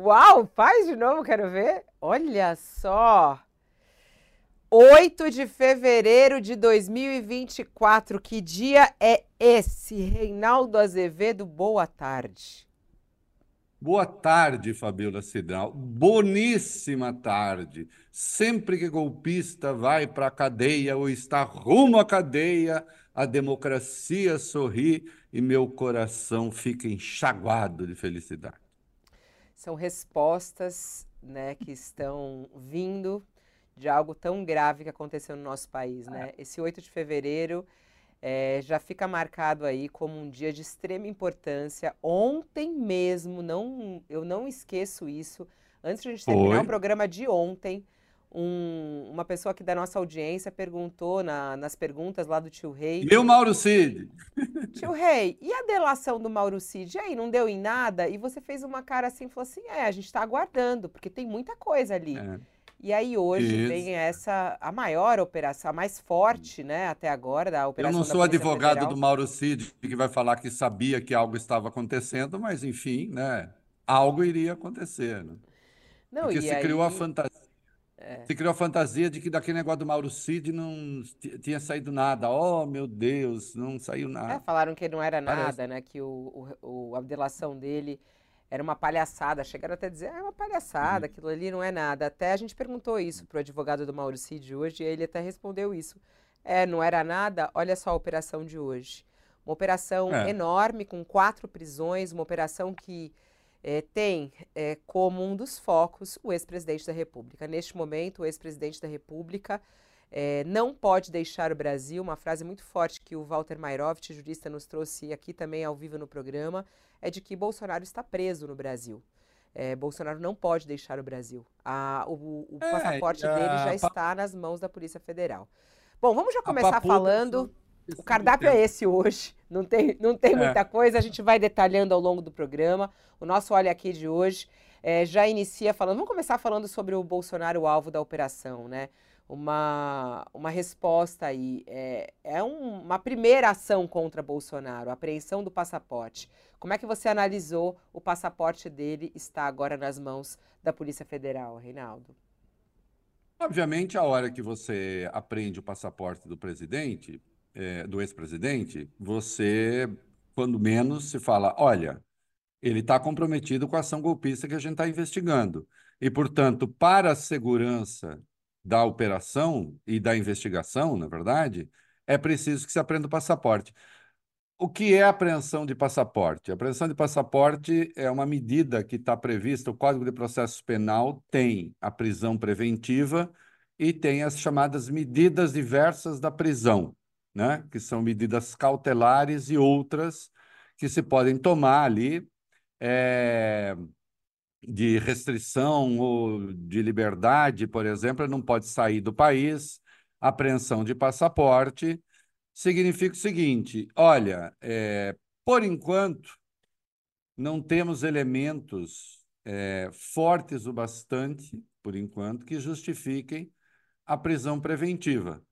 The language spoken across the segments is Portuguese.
Uau, faz de novo, quero ver. Olha só. 8 de fevereiro de 2024. Que dia é esse? Reinaldo Azevedo, boa tarde. Boa tarde, Fabiola Cidral. Boníssima tarde. Sempre que golpista vai para a cadeia ou está rumo à cadeia, a democracia sorri e meu coração fica enxaguado de felicidade. São respostas né, que estão vindo de algo tão grave que aconteceu no nosso país. Né? Esse 8 de fevereiro é, já fica marcado aí como um dia de extrema importância. Ontem mesmo, não, eu não esqueço isso, antes de a gente terminar Oi. o programa de ontem, um, uma pessoa aqui da nossa audiência perguntou na, nas perguntas lá do tio Rei. E o Mauro Cid? Tio Rei, e a delação do Mauro Cid? E aí, não deu em nada? E você fez uma cara assim falou assim: é, a gente está aguardando, porque tem muita coisa ali. É. E aí hoje Isso. vem essa a maior operação, a mais forte, né, até agora da operação. Eu não sou advogado Federal. do Mauro Cid que vai falar que sabia que algo estava acontecendo, mas enfim, né, algo iria acontecer, né? Não, Porque se aí... criou a fantasia é. Se criou a fantasia de que daquele negócio do Mauro Cid não tinha saído nada. Oh, meu Deus, não saiu nada. É, falaram que não era Parece. nada, né? Que o, o, a delação dele era uma palhaçada. Chegaram até a dizer, ah, é uma palhaçada, uhum. aquilo ali não é nada. Até a gente perguntou isso para o advogado do Mauro Cid hoje e ele até respondeu isso. É, não era nada? Olha só a operação de hoje. Uma operação é. enorme, com quatro prisões, uma operação que é, tem é, como um dos focos o ex-presidente da República. Neste momento, o ex-presidente da República é, não pode deixar o Brasil. Uma frase muito forte que o Walter Mairovitch, jurista, nos trouxe aqui também ao vivo no programa, é de que Bolsonaro está preso no Brasil. É, Bolsonaro não pode deixar o Brasil. A, o, o é, passaporte a, dele já está nas mãos da Polícia Federal. Bom, vamos já começar falando. O cardápio é esse hoje. Não tem, não tem é. muita coisa. A gente vai detalhando ao longo do programa. O nosso Olha Aqui de hoje é, já inicia falando. Vamos começar falando sobre o Bolsonaro, o alvo da operação, né? uma, uma resposta aí. É, é um, uma primeira ação contra Bolsonaro, a apreensão do passaporte. Como é que você analisou o passaporte dele está agora nas mãos da Polícia Federal, Reinaldo? Obviamente, a hora que você apreende o passaporte do presidente, é, do ex-presidente, você, quando menos, se fala: olha, ele está comprometido com a ação golpista que a gente está investigando. E, portanto, para a segurança da operação e da investigação, na verdade, é preciso que se aprenda o passaporte. O que é apreensão de passaporte? A apreensão de passaporte é uma medida que está prevista, o Código de Processo Penal tem a prisão preventiva e tem as chamadas medidas diversas da prisão, né? que são medidas cautelares e outras que se podem tomar ali é, de restrição ou de liberdade, por exemplo, não pode sair do país, apreensão de passaporte, significa o seguinte: olha, é, por enquanto, não temos elementos é, fortes o bastante, por enquanto, que justifiquem a prisão preventiva,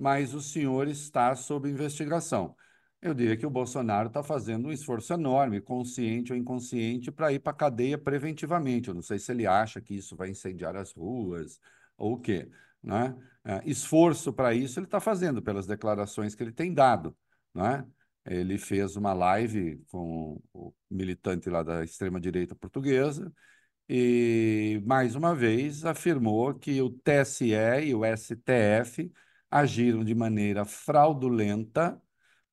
mas o senhor está sob investigação. Eu diria que o Bolsonaro está fazendo um esforço enorme, consciente ou inconsciente, para ir para a cadeia preventivamente. Eu não sei se ele acha que isso vai incendiar as ruas ou o quê. Né? É, esforço para isso ele está fazendo pelas declarações que ele tem dado. Né? Ele fez uma live com o militante lá da extrema-direita portuguesa e, mais uma vez, afirmou que o TSE e o STF agiram de maneira fraudulenta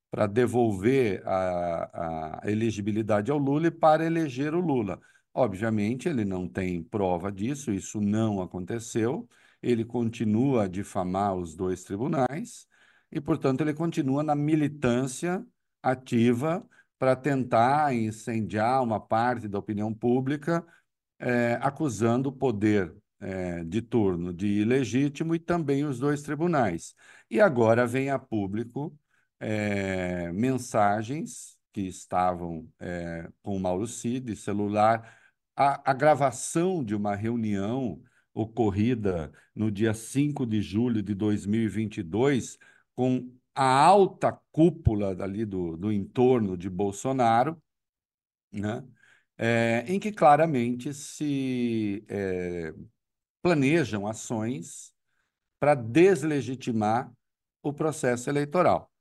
para devolver a, a elegibilidade ao Lula e para eleger o Lula. Obviamente, ele não tem prova disso, isso não aconteceu. Ele continua a difamar os dois tribunais e, portanto, ele continua na militância ativa para tentar incendiar uma parte da opinião pública, é, acusando o poder é, de turno de ilegítimo e também os dois tribunais. E agora vem a público é, mensagens que estavam é, com o Mauro Cid, celular, a, a, gravação de uma reunião ocorrida no dia 5 de julho de 2022 com a alta cúpula ali do, do entorno de Bolsonaro, né? é, em que claramente se é, planejam ações para deslegitimar o processo eleitoral.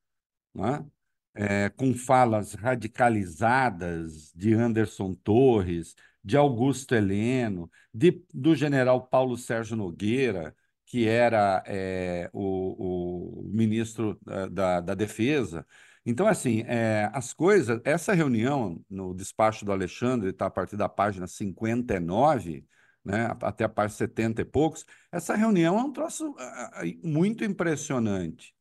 É? É, com falas radicalizadas de Anderson Torres, de Augusto Heleno, de, do general Paulo Sérgio Nogueira, que era é, o, o, ministro da, da, da Defesa. Então, assim, é, as coisas, essa reunião no despacho do Alexandre, está a partir da página 59, né, até a página 70 e poucos, essa reunião é um troço muito impressionante,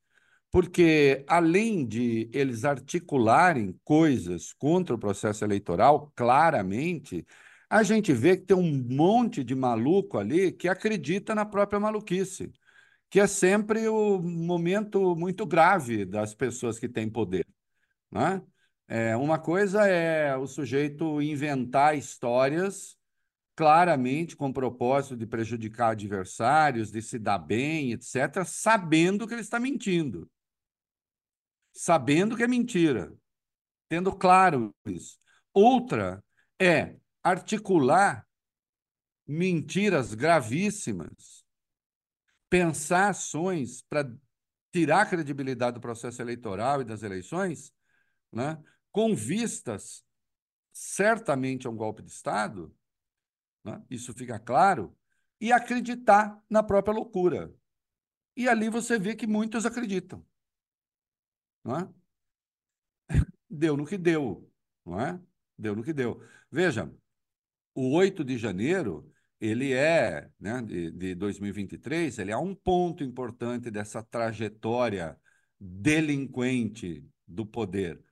porque além de eles articularem coisas contra o processo eleitoral, claramente, a gente vê que tem um monte de maluco ali que acredita na própria maluquice, que é sempre o momento muito grave das pessoas que têm poder. Né? É, uma coisa é o sujeito inventar histórias claramente com o propósito de prejudicar adversários, de se dar bem, etc., sabendo que ele está mentindo. Sabendo que é mentira. Tendo claro isso. Outra é articular mentiras gravíssimas, pensar ações para tirar a credibilidade do processo eleitoral e das eleições, né, com vistas certamente a um golpe de Estado, né, isso fica claro, e acreditar na própria loucura. E ali você vê que muitos acreditam. Não é? Deu no que deu, não é? Deu no que deu. Veja, o 8 de janeiro, ele é, né, de, de 2023, ele é um ponto importante dessa trajetória delinquente do poder.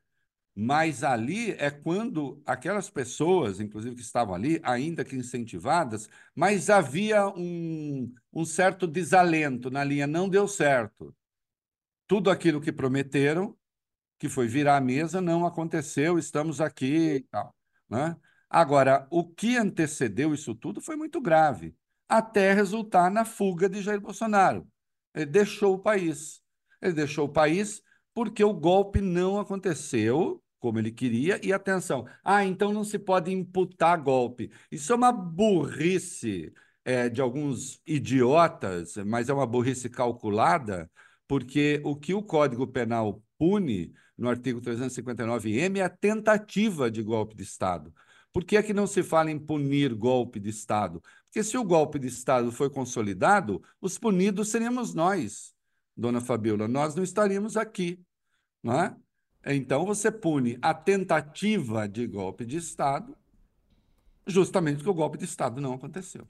Mas ali é quando aquelas pessoas, inclusive que estavam ali, ainda que incentivadas, mas havia um, um certo desalento na linha, não deu certo. Tudo aquilo que prometeram, que foi virar a mesa, não aconteceu, estamos aqui e tal. Né? Agora, o que antecedeu isso tudo foi muito grave, até resultar na fuga de Jair Bolsonaro. Ele deixou o país. Ele deixou o país porque o golpe não aconteceu como ele queria. E atenção, ah, então não se pode imputar golpe. Isso é uma burrice é, de alguns idiotas, mas é uma burrice calculada, porque o que o Código Penal pune no artigo 359-M é a tentativa de golpe de Estado. Por que é que não se fala em punir golpe de Estado? Porque se o golpe de Estado foi consolidado, os punidos seríamos nós, dona Fabiola, nós não estaríamos aqui, não é? Então você pune a tentativa de golpe de Estado, justamente porque o golpe de Estado não aconteceu.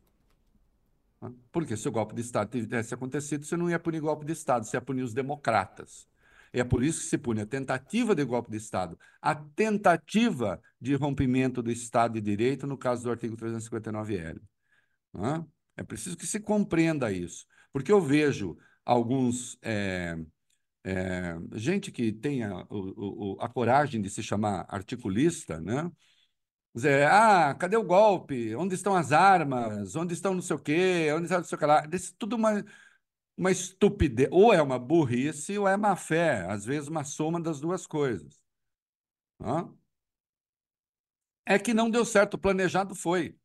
Porque se o golpe de Estado tivesse acontecido, você não ia punir golpe de Estado, você ia punir os democratas. É por isso que se pune a tentativa de golpe de Estado, a tentativa de rompimento do Estado de Direito, no caso do artigo 359-L. É? é preciso que se compreenda isso, porque eu vejo alguns. É, é, gente que tenha o, o, a coragem de se chamar articulista, né? Dizer, ah, cadê o golpe? Onde estão as armas? Onde estão não sei o quê? Onde está não sei o que lá? Desse, tudo uma, uma estupidez, ou é uma burrice ou é má fé, às vezes uma soma das duas coisas. É que não deu certo, o planejado foi.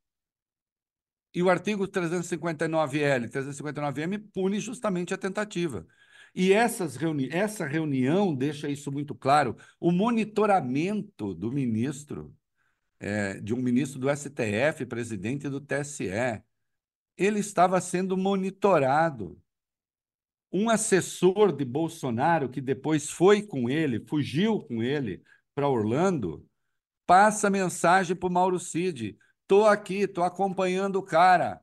E o artigo 359L, 359M pune justamente a tentativa. E essas reuni essa reunião deixa isso muito claro. O monitoramento do ministro, é, de um ministro do STF, presidente do TSE, ele estava sendo monitorado um assessor de Bolsonaro, que depois foi com ele, fugiu com ele para Orlando, passa mensagem para o Mauro Cid: estou aqui, estou acompanhando o cara.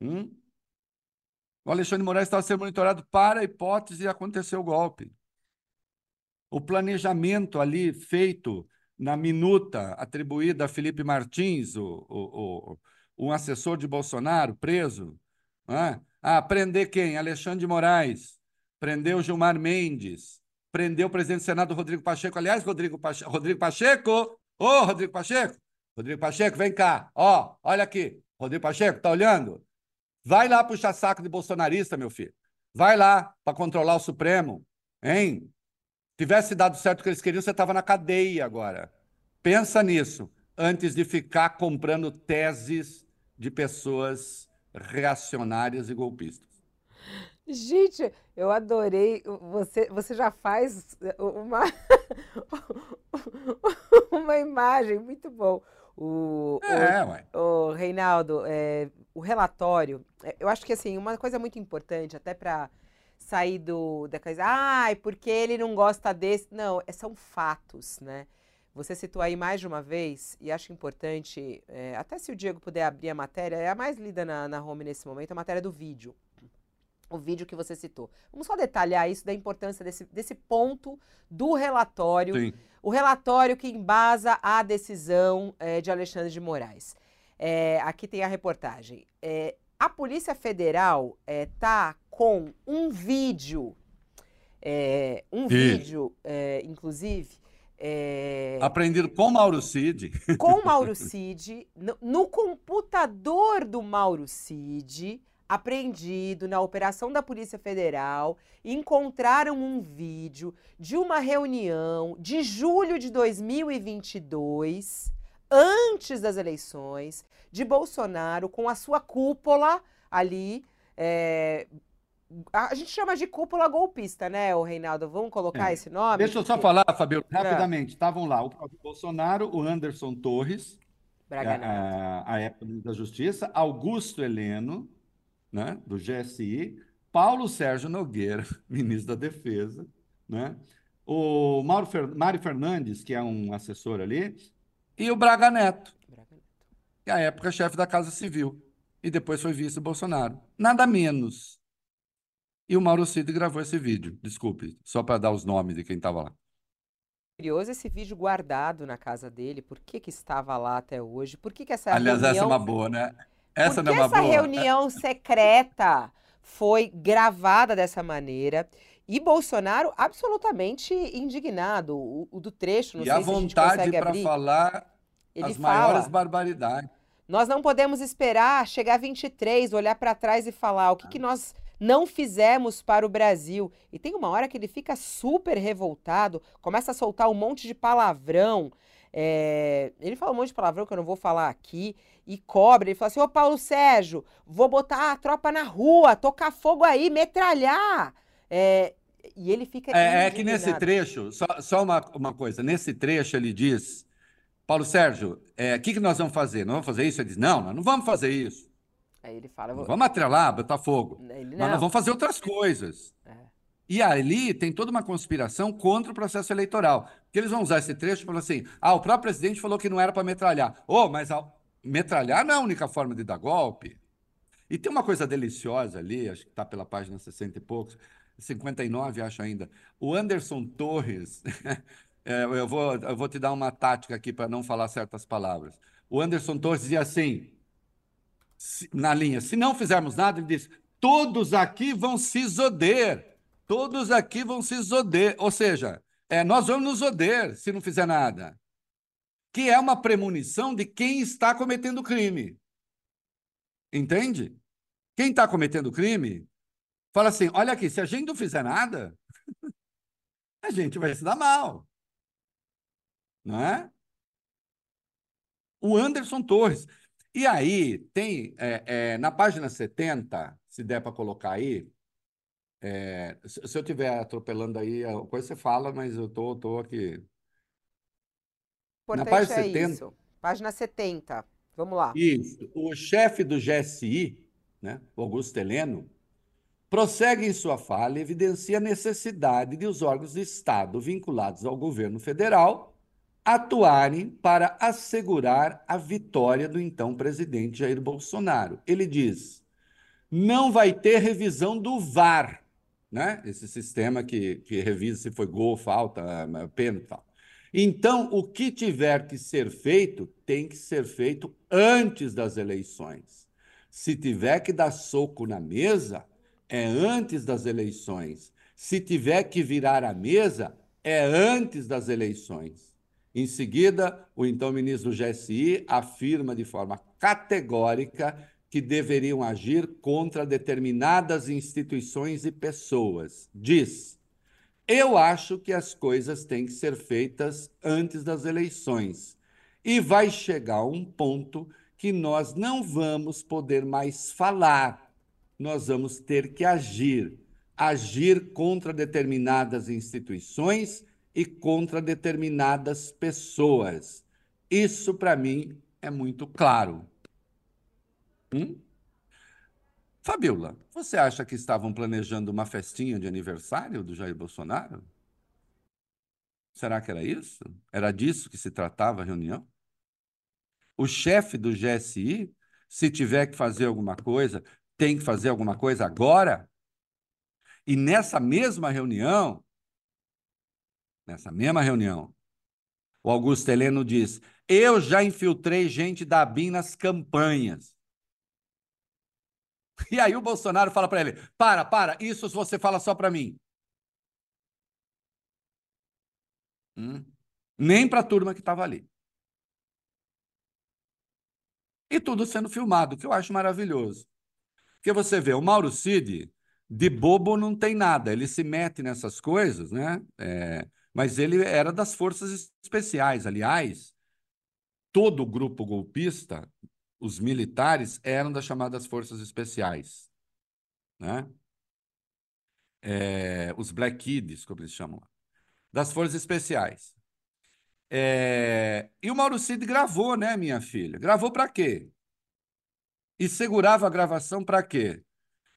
Hum? O Alexandre Moraes estava sendo monitorado para a hipótese de acontecer o golpe. O planejamento ali feito na minuta atribuída a Felipe Martins, o, o, o um assessor de Bolsonaro preso, né? Ah, prender quem? Alexandre de Moraes. Prendeu Gilmar Mendes. Prendeu o presidente do Senado, Rodrigo Pacheco. Aliás, Rodrigo Pacheco. Rodrigo Pacheco! Ô, Rodrigo Pacheco! Rodrigo Pacheco, vem cá. Ó, olha aqui. Rodrigo Pacheco, tá olhando? Vai lá puxar saco de bolsonarista, meu filho. Vai lá para controlar o Supremo. Hein? Tivesse dado certo o que eles queriam, você estava na cadeia agora. Pensa nisso antes de ficar comprando teses de pessoas reacionárias e golpistas. Gente, eu adorei. Você, você já faz uma, uma imagem muito bom. O, é, o, o Reinaldo, é, o relatório, é, eu acho que assim, uma coisa muito importante, até para sair do, da coisa, ai, ah, porque ele não gosta desse. Não, é, são fatos, né? Você citou aí mais de uma vez, e acho importante, é, até se o Diego puder abrir a matéria, é a mais lida na, na home nesse momento, a matéria do vídeo. O vídeo que você citou. Vamos só detalhar isso da importância desse, desse ponto do relatório. Sim. O relatório que embasa a decisão é, de Alexandre de Moraes. É, aqui tem a reportagem. É, a Polícia Federal está com um vídeo, um vídeo, inclusive, é... Aprendido com Mauro Cid. Com Mauro Cid, no, no, computador do Mauro Cid, apreendido na operação da Polícia Federal, encontraram um vídeo de uma reunião de julho de 2022, antes das eleições, de Bolsonaro com a sua cúpula ali, é, a gente chama de cúpula golpista, né, o Reinaldo? Vamos colocar é. esse nome? Deixa eu só falar, Fabio, é. rapidamente. Estavam lá o Bolsonaro, o Anderson Torres, a, a, a, época da Justiça, Augusto Heleno, né, do GSI, Paulo Sérgio Nogueira, ministro da Defesa, né, o Mauro Fer, Mário Fernandes, que é um assessor ali, e o Braga Neto, que à época chefe da Casa Civil, e depois foi vice Bolsonaro. Nada menos e o Mauro Cid gravou esse vídeo. Desculpe, só para dar os nomes de quem estava lá. Curioso esse vídeo guardado na casa dele. Por que, que estava lá até hoje? Por que, que essa Aliás, reunião... essa é uma boa, né? Essa Por não é uma essa boa. reunião secreta foi gravada dessa maneira? E Bolsonaro absolutamente indignado. O, o do trecho, não e sei a se vontade a para falar Ele as fala, maiores barbaridades. Nós não podemos esperar chegar a 23, olhar para trás e falar o que, que nós não fizemos para o Brasil. E tem uma hora que ele fica super revoltado, começa a soltar um monte de palavrão. É... ele fala um monte de palavrão que eu não vou falar aqui e cobra. Ele fala assim: Ô Paulo Sérgio, vou botar a tropa na rua, tocar fogo aí, metralhar. É... e ele fica. É, é, que nesse trecho, só, só uma, uma coisa: nesse trecho ele diz, Paulo Sérgio, o é, que, que nós vamos fazer? Não vamos fazer isso? Ele diz: não, nós não vamos fazer isso. Aí ele fala. Vou... Vamos atrelar, Botafogo. Ele, Mas nós vamos fazer outras coisas. É. E ali tem toda uma conspiração contra o processo eleitoral. Porque eles vão usar esse trecho e falar assim: ah, o próprio presidente falou que não era para metralhar. Oh, mas a... metralhar não é a única forma de dar golpe. E tem uma coisa deliciosa ali, acho que está pela página 60 e poucos, 59, acho ainda. O Anderson Torres, é, eu, vou, eu vou te dar uma tática aqui para não falar certas palavras. O Anderson Torres dizia assim: na linha. Se não fizermos nada, ele diz: todos aqui vão se zoder. Todos aqui vão se zoder. Ou seja, é, nós vamos nos zoder se não fizer nada. Que é uma premonição de quem está cometendo crime. Entende? Quem está cometendo crime fala assim: olha aqui, se a gente não fizer nada, a gente vai se dar mal. Não é? O Anderson Torres. E aí, tem, é, é, na página 70, se der para colocar aí, é, se eu estiver atropelando aí, a coisa você fala, mas eu tô, tô aqui. Importante na página é 70. Isso. Página 70. Vamos lá. Isso. O chefe do GSI, né, Augusto Heleno, prossegue em sua fala e evidencia a necessidade de os órgãos de Estado vinculados ao governo federal atuarem para assegurar a vitória do então presidente Jair Bolsonaro. Ele diz: não vai ter revisão do VAR, né? esse sistema que, que revisa se foi gol, falta, pênalti e tal. Então, o que tiver que ser feito, tem que ser feito antes das eleições. Se tiver que dar soco na mesa, é antes das eleições. Se tiver que virar a mesa, é antes das eleições. Em seguida, o então ministro do GSI afirma de forma categórica que deveriam agir contra determinadas instituições e pessoas. Diz: Eu acho que as coisas têm que ser feitas antes das eleições. E vai chegar um ponto que nós não vamos poder mais falar, nós vamos ter que agir. Agir contra determinadas instituições e contra determinadas pessoas. Isso, para mim, é muito claro. Hum? Fabiola, você acha que estavam planejando uma festinha de aniversário do Jair Bolsonaro? Será que era isso? Era disso que se tratava a reunião? O chefe do GSI, se tiver que fazer alguma coisa, tem que fazer alguma coisa agora? E nessa mesma reunião, nessa mesma reunião, o Augusto Heleno diz: Eu já infiltrei gente da BIM nas campanhas. E aí o Bolsonaro fala para ele: para, para, isso você fala só para mim. Hum? Nem para a turma que estava ali. E tudo sendo filmado, que eu acho maravilhoso. Porque você vê, o Mauro Cid, de bobo não tem nada, ele se mete nessas coisas, né? É, mas ele era das forças especiais. Aliás, todo o grupo golpista os militares eram das chamadas forças especiais, né? É, os Black Kids, como eles chamam lá, das forças especiais. É, e o Mauro Cid gravou, né, minha filha? Gravou para quê? E segurava a gravação para quê?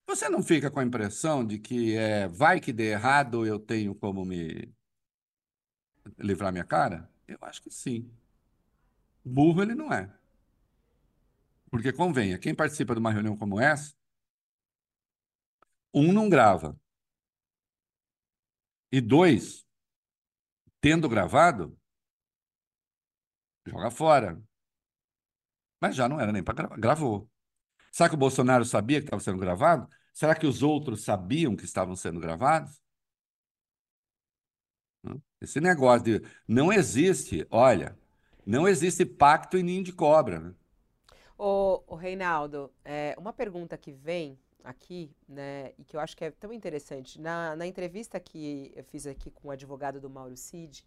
Você não fica com a impressão de que é, vai que dê errado, eu tenho como me livrar minha cara? Eu acho que sim. Burro ele não é. Porque convenha, quem participa de uma reunião como essa, um não grava. E dois, tendo gravado, joga fora. Mas já não era nem para gravar. Gravou. Será que o Bolsonaro sabia que estava sendo gravado? Será que os outros sabiam que estavam sendo gravados? Esse negócio de não existe, olha, não existe pacto e ninho de cobra. Né? O, Reinaldo, é, uma pergunta que vem aqui, né, e que eu acho que é tão interessante. Na, na entrevista que eu fiz aqui com o advogado do Mauro Cid,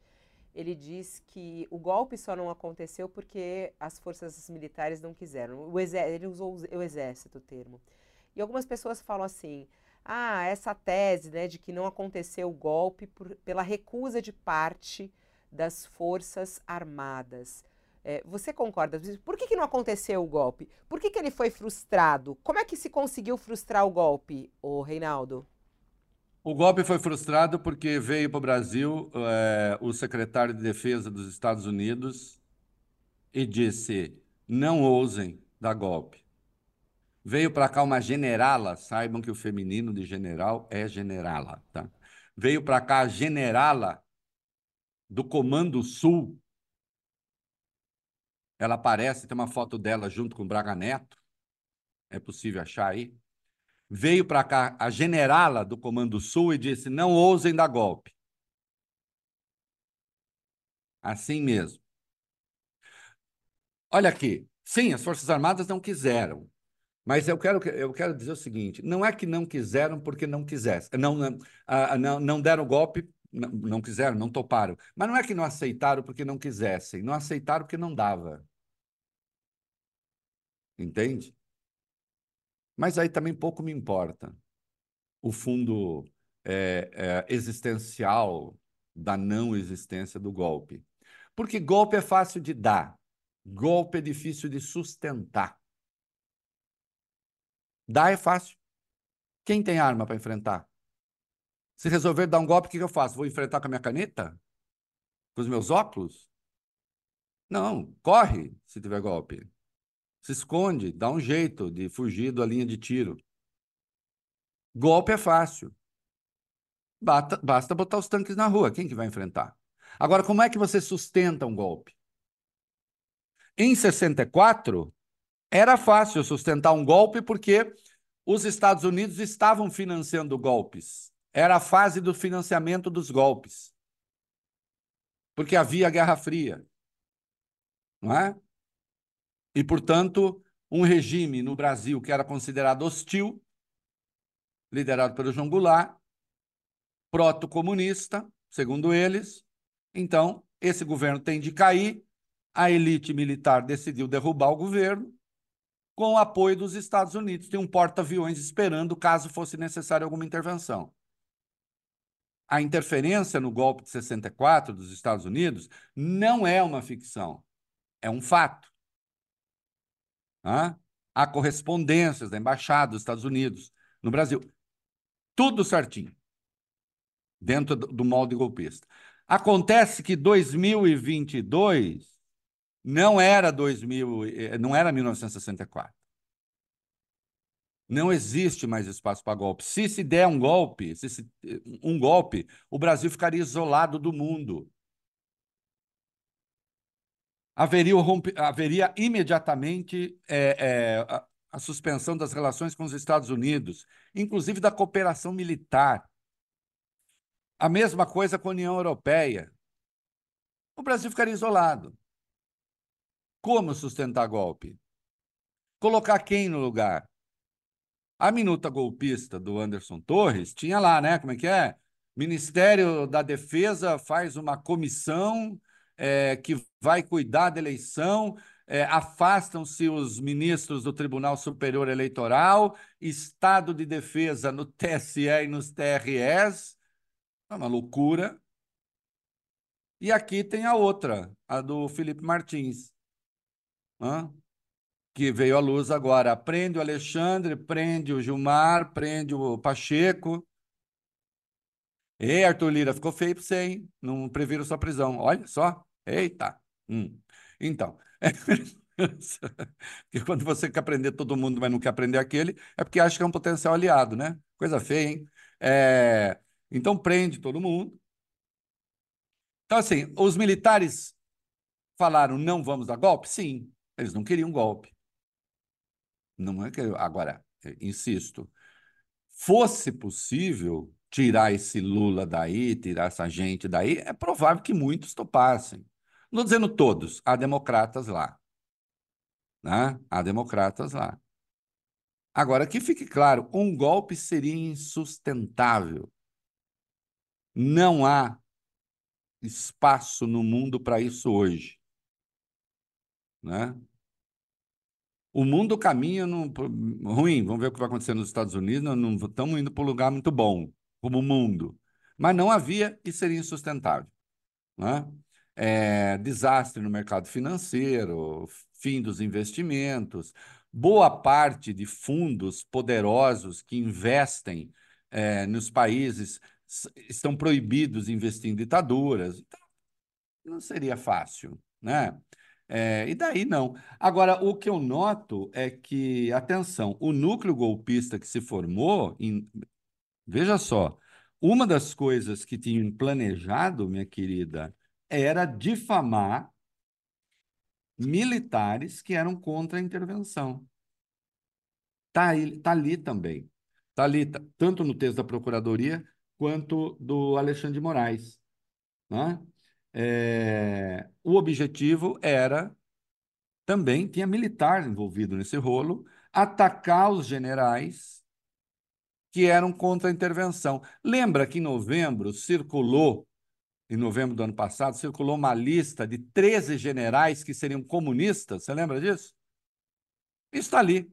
ele diz que o golpe só não aconteceu porque as forças militares não quiseram. Ele usou o exército o termo. E algumas pessoas falam assim: ah, essa tese né, de que não aconteceu o golpe por, pela recusa de parte das forças armadas. É, você concorda? Por que, que não aconteceu o golpe? Por que, que ele foi frustrado? Como é que se conseguiu frustrar o golpe, o Reinaldo? O golpe foi frustrado porque veio para o Brasil é, o secretário de Defesa dos Estados Unidos e disse: não ousem dar golpe. Veio para cá uma generala, saibam que o feminino de general é generala, tá? Veio para cá a generala do Comando Sul, ela aparece, tem uma foto dela junto com Braga Neto. É possível achar aí. Veio para cá a generala do Comando Sul e disse: não ousem dar golpe. Assim mesmo. Olha aqui. Sim, as Forças Armadas não quiseram. Mas eu quero, eu quero dizer o seguinte: não é que não quiseram porque não quisessem. Não, não, não, deram golpe, não quiseram, não toparam. Mas não é que não aceitaram porque não quisessem. Não aceitaram porque não dava. Entende? Mas aí também pouco me importa o fundo é, é, existencial da não existência do golpe. Porque golpe é fácil de dar, golpe é difícil de sustentar. Dar é fácil. Quem tem arma para enfrentar? Se resolver dar um golpe, o que eu faço? Vou enfrentar com a minha caneta? Com os meus óculos? Não, corre se tiver golpe se esconde, dá um jeito de fugir da linha de tiro. Golpe é fácil. Basta, basta botar os tanques na rua. Quem que vai enfrentar? Agora, como é que você sustenta um golpe? Em 64, era fácil sustentar um golpe porque os Estados Unidos estavam financiando golpes. Era a fase do financiamento dos golpes. Porque havia a Guerra Fria. Não é? E, portanto, um regime no Brasil que era considerado hostil, liderado pelo João Goulart, proto-comunista, segundo eles. Então, esse governo tem de cair a elite militar decidiu derrubar o governo com o apoio dos Estados Unidos. Tem um porta-aviões esperando caso fosse necessária alguma intervenção. A interferência no golpe de 64 dos Estados Unidos não é uma ficção, é um fato. Há correspondências da Embaixada dos Estados Unidos no Brasil. Tudo certinho, dentro do molde golpista. Acontece que 2022 não era 2000, eh, não era 1964. Não existe mais espaço para golpe. Se se der um golpe, se, se um golpe, o Brasil ficaria isolado do mundo. Haveria, rompe, haveria imediatamente é, é, a suspensão das relações com os Estados Unidos, inclusive da cooperação militar. A mesma coisa com a União Europeia. O Brasil ficaria isolado. Como sustentar golpe? Colocar quem no lugar? A minuta golpista do Anderson Torres tinha lá, né? Como é que é? Ministério da Defesa faz uma comissão é, que vai cuidar da eleição, é, afastam-se os ministros do Tribunal Superior Eleitoral, Estado de Defesa no TSE e nos TRS. É uma loucura. E aqui tem a outra, a do Felipe Martins que veio à luz agora. Prende o Alexandre, prende o Gilmar, prende o Pacheco. Ei, Arthur Lira, ficou feio para você, hein? Não previram sua prisão. Olha só. Eita. Hum. Então, porque quando você quer prender todo mundo, mas não quer prender aquele, é porque acha que é um potencial aliado, né? Coisa feia, hein? É... Então, prende todo mundo. Então, assim, os militares falaram não vamos dar golpe? Sim. Eles não queriam golpe. Não é que agora, insisto, fosse possível tirar esse Lula daí, tirar essa gente daí, é provável que muitos topassem. Não dizendo todos, há democratas lá. Né? Há democratas lá. Agora, que fique claro, um golpe seria insustentável. Não há espaço no mundo para isso hoje. Né? O mundo caminha no, ruim. Vamos ver o que vai acontecer nos Estados Unidos. Não, estamos indo para um lugar muito bom, como o mundo. Mas não havia e seria insustentável. Né? É, desastre no mercado financeiro, fim dos investimentos, boa parte de fundos poderosos que investem é, nos países estão proibidos de investir em ditaduras. Então, não seria fácil, né? É, e daí não. Agora, o que eu noto é que, atenção, o núcleo golpista que se formou, em, veja só, uma das coisas que tinham planejado, minha querida, era difamar militares que eram contra a intervenção. Está tá ali também. Está ali, tá, tanto no texto da Procuradoria quanto do Alexandre de Moraes. Né? É, o objetivo era também tinha militar envolvido nesse rolo, atacar os generais que eram contra a intervenção. Lembra que em novembro circulou, em novembro do ano passado, circulou uma lista de 13 generais que seriam comunistas? Você lembra disso? Isso está ali.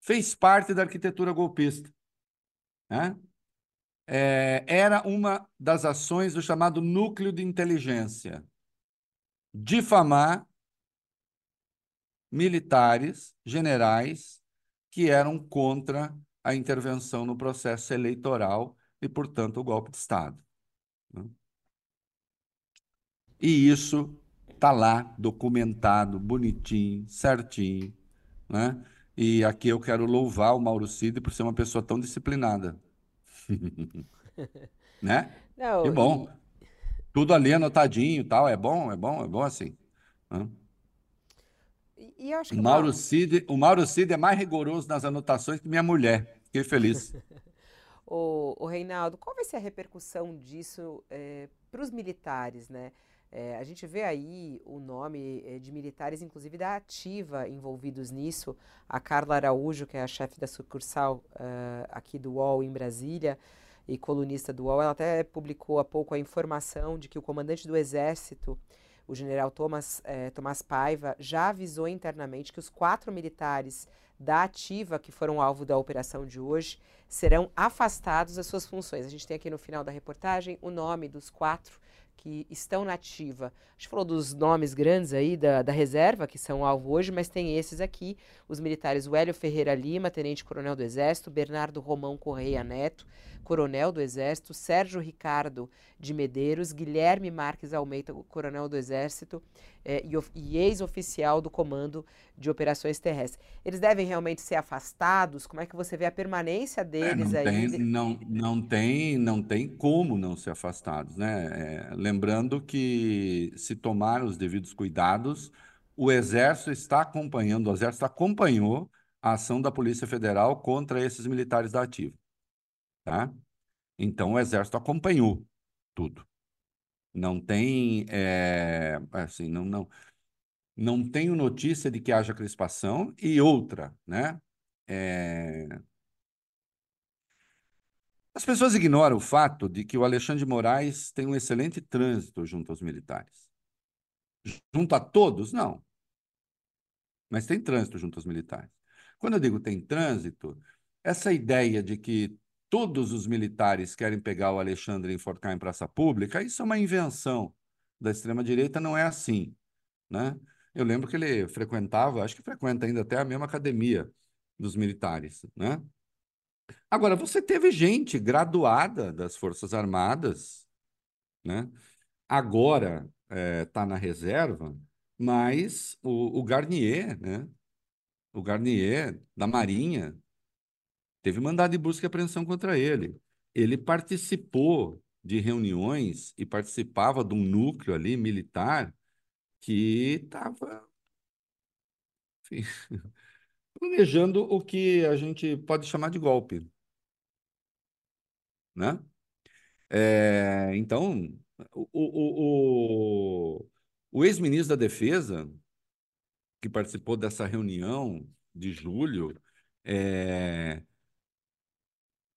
Fez parte da arquitetura golpista. Né? é, era uma das ações do chamado núcleo de inteligência. Difamar militares, generais, que eram contra a intervenção no processo eleitoral e, portanto, o golpe de Estado. Né? E isso está lá documentado, bonitinho, certinho. Né? E aqui eu quero louvar o Mauro Cid por ser uma pessoa tão disciplinada. né? Não, que bom. E... Tudo ali anotadinho e tal, é bom, é bom, é bom assim. Né? E, e acho que o Mauro, Cid, o Mauro Cid é mais rigoroso nas anotações que minha mulher. Fiquei feliz. o, o Reinaldo, qual vai ser a repercussão disso é, para os militares, né? É, a gente vê aí o nome é, de militares, inclusive da ativa, envolvidos nisso. A Carla Araújo, que é a chefe da sucursal uh, aqui do UOL em Brasília e colunista do UOL, ela até publicou há pouco a informação de que o comandante do Exército, o general Thomas, eh, Thomas Paiva já avisou internamente que os quatro militares da ativa que foram alvo da operação de hoje serão afastados das suas funções. A gente tem aqui no final da reportagem o nome dos quatro que estão na ativa. A gente falou dos nomes grandes aí da, da reserva, que são alvo hoje, mas tem esses aqui: os militares Hélio Ferreira Lima, tenente-coronel do Exército, Bernardo Romão Correia Neto, coronel do Exército, Sérgio Ricardo de Medeiros, Guilherme Marques Almeida, coronel do Exército eh, e, e ex-oficial do Comando de Operações Terrestres. Eles devem realmente ser afastados? Como é que você vê a permanência deles É, não aí? tem, não, não tem, não tem como não ser afastados, né? É, lembrando que se tomar os devidos cuidados, o Exército está acompanhando, o Exército acompanhou a ação da Polícia Federal contra esses militares da ativa, tá? Então o Exército acompanhou tudo. Não tem, é, assim, não, não, não tenho notícia de que haja crispação e outra, né? É, as pessoas ignoram o fato de que o Alexandre de Moraes tem um excelente trânsito junto aos militares. Junto a todos, não. Mas tem trânsito junto aos militares. Quando eu digo tem trânsito, essa ideia de que todos os militares querem pegar o Alexandre e enforcar em praça pública, isso é uma invenção da extrema-direita, não é assim, né? Eu lembro que ele frequentava, acho que frequenta ainda até a mesma academia dos militares, né? Agora, você teve gente graduada das Forças Armadas, né? Agora está na reserva, mas o, o Garnier, né? O Garnier da Marinha teve mandado de busca e apreensão contra ele. Ele participou de reuniões e participava de um núcleo ali militar que estava planejando o que a gente pode chamar de golpe, né? É, então, o, o, o, o ex-ministro da Defesa, que participou dessa reunião de julho, é,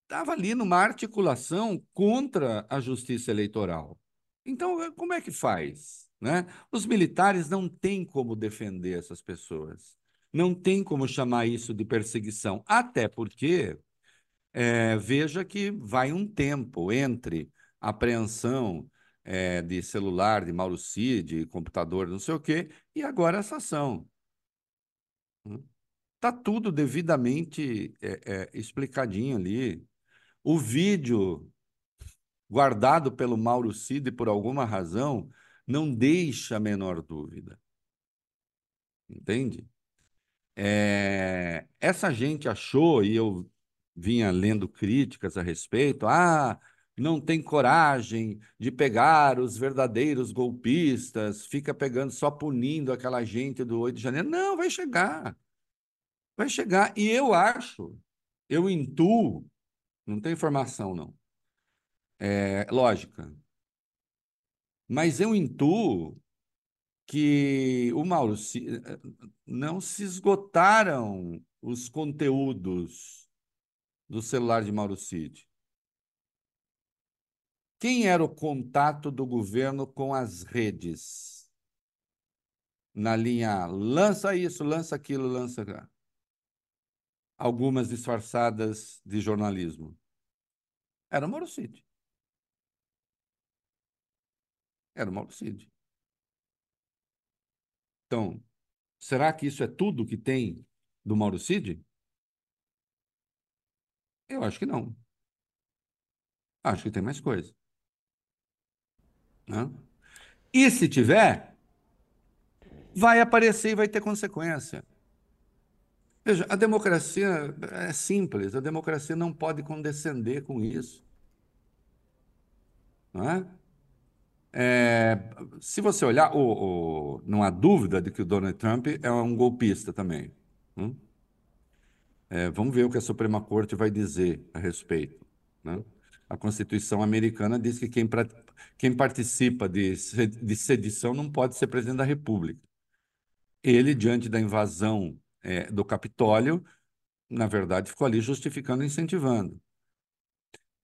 estava ali numa articulação contra a justiça eleitoral. Então, como é que faz? Né? Os militares não têm como defender essas pessoas. Não tem como chamar isso de perseguição. Até porque, é, veja que vai um tempo entre apreensão é, de celular de Mauro Cid, computador, não sei o quê, e agora essa ação. Está tudo devidamente é, explicadinho ali. O vídeo guardado pelo Mauro Cid por alguma razão não deixa a menor dúvida. Entende? É, essa gente achou, e eu vinha lendo críticas a respeito, ah, não tem coragem de pegar os verdadeiros golpistas, fica pegando, só punindo aquela gente do 8 de janeiro. Não, vai chegar. Vai chegar. E eu acho, eu intuo, não tem informação, não. É lógica. Mas eu intuo que o Mauro não se esgotaram os conteúdos do celular de Mauro Cid. Quem era o contato do governo com as redes? Na linha lança isso, lança aquilo, lança aquilo. Algumas disfarçadas de jornalismo. Era o Mauro Cid. Era o Mauro Cid. Então, será que isso é tudo que tem do Mauro Cid? Eu acho que não. Acho que tem mais coisa. Né? E se tiver, vai aparecer e vai ter consequência. Veja, a democracia é simples, a democracia não pode condescender com isso. Não é? É, se você olhar, o, o, não há dúvida de que o Donald Trump é um golpista também. Hum? É, vamos ver o que a Suprema Corte vai dizer a respeito. Né? A Constituição americana diz que quem, quem participa de, de sedição não pode ser presidente da República. Ele, diante da invasão é, do Capitólio, na verdade, ficou ali justificando e incentivando.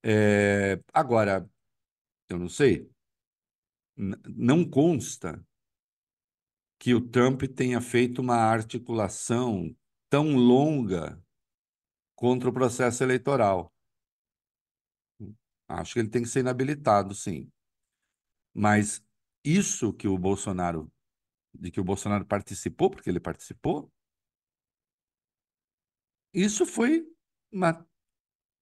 É, agora, eu não sei, não consta que o Trump tenha feito uma articulação tão longa contra o processo eleitoral. Acho que ele tem que ser inabilitado, sim. Mas isso que o Bolsonaro, de que o Bolsonaro participou, porque ele participou, isso foi uma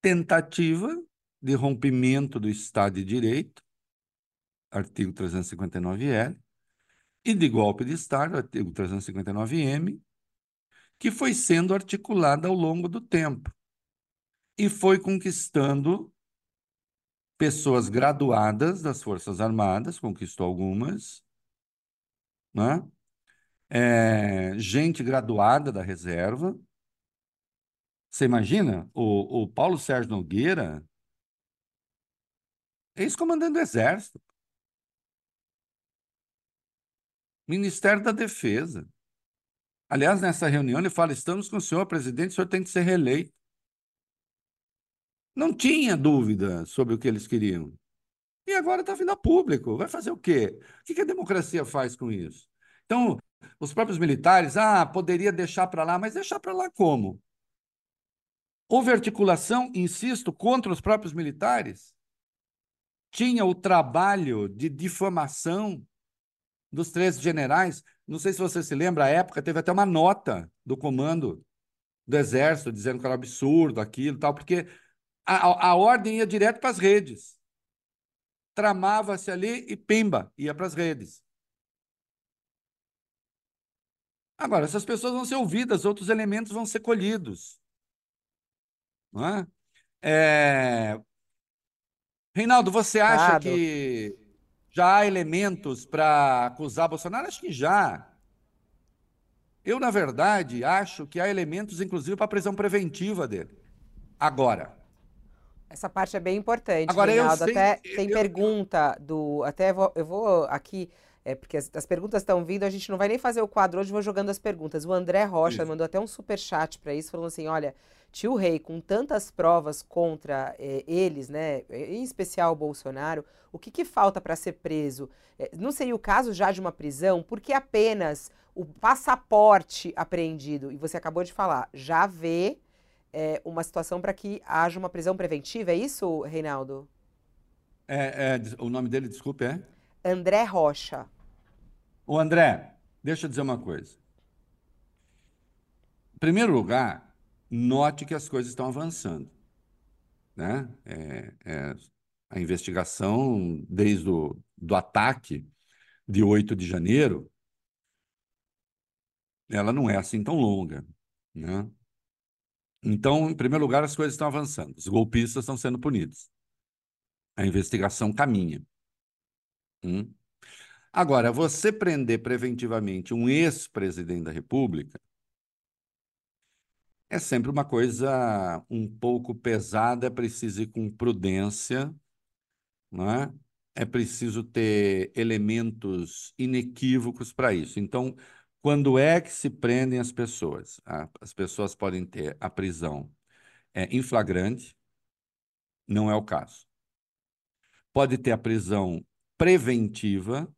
tentativa de rompimento do Estado de Direito, artigo 359-L, e de golpe de Estado, artigo 359-M, que foi sendo articulada ao longo do tempo e foi conquistando pessoas graduadas das Forças Armadas, conquistou algumas, né? É, gente graduada da reserva. Você imagina? O, o Paulo Sérgio Nogueira, ex-comandante do Exército, Ministério da Defesa. Aliás, nessa reunião ele fala: estamos com o senhor presidente, o senhor tem que ser reeleito. Não tinha dúvida sobre o que eles queriam. E agora está vindo a público. Vai fazer o quê? O que a democracia faz com isso? Então, os próprios militares, ah, poderia deixar para lá, mas deixar para lá como? Houve articulação, insisto, contra os próprios militares? Tinha o trabalho de difamação dos três generais. Não sei se você se lembra, à época teve até uma nota do comando do Exército dizendo que era absurdo aquilo tal, porque a, a ordem ia direto para as redes. Tramava-se ali e pimba, ia para as redes. Agora, essas pessoas vão ser ouvidas, outros elementos vão ser colhidos. Não é? É... Reinaldo, você acha claro. que já há elementos para acusar Bolsonaro? Acho que já. Eu, na verdade, acho que há elementos, inclusive, para a prisão preventiva dele. Agora, essa parte é bem importante, Agora, Reinaldo. Sei, até eu, tem eu, pergunta do. Até vou, eu vou aqui. É, porque as, as perguntas estão vindo, a gente não vai nem fazer o quadro hoje, vou jogando as perguntas. O André Rocha isso. mandou até um super chat para isso, falando assim: olha, tio Rei, com tantas provas contra é, eles, né, em especial o Bolsonaro, o que, que falta para ser preso? É, não seria o caso já de uma prisão? Porque apenas o passaporte apreendido, e você acabou de falar, já vê é, uma situação para que haja uma prisão preventiva, é isso, Reinaldo? É, é, o nome dele, desculpe, é? André Rocha. O André, deixa eu dizer uma coisa. Em primeiro lugar, note que as coisas estão avançando. Né? É, é, a investigação, desde o do ataque de 8 de janeiro, ela não é assim tão longa. Né? Então, em primeiro lugar, as coisas estão avançando. Os golpistas estão sendo punidos. A investigação caminha. Hum? Agora, você prender preventivamente um ex-presidente da República é sempre uma coisa um pouco pesada, é preciso ir com prudência, não é? É preciso ter elementos inequívocos para isso. Então, quando é que se prendem as pessoas? As pessoas podem ter a prisão é, em flagrante, não é o caso. Pode ter a prisão preventiva,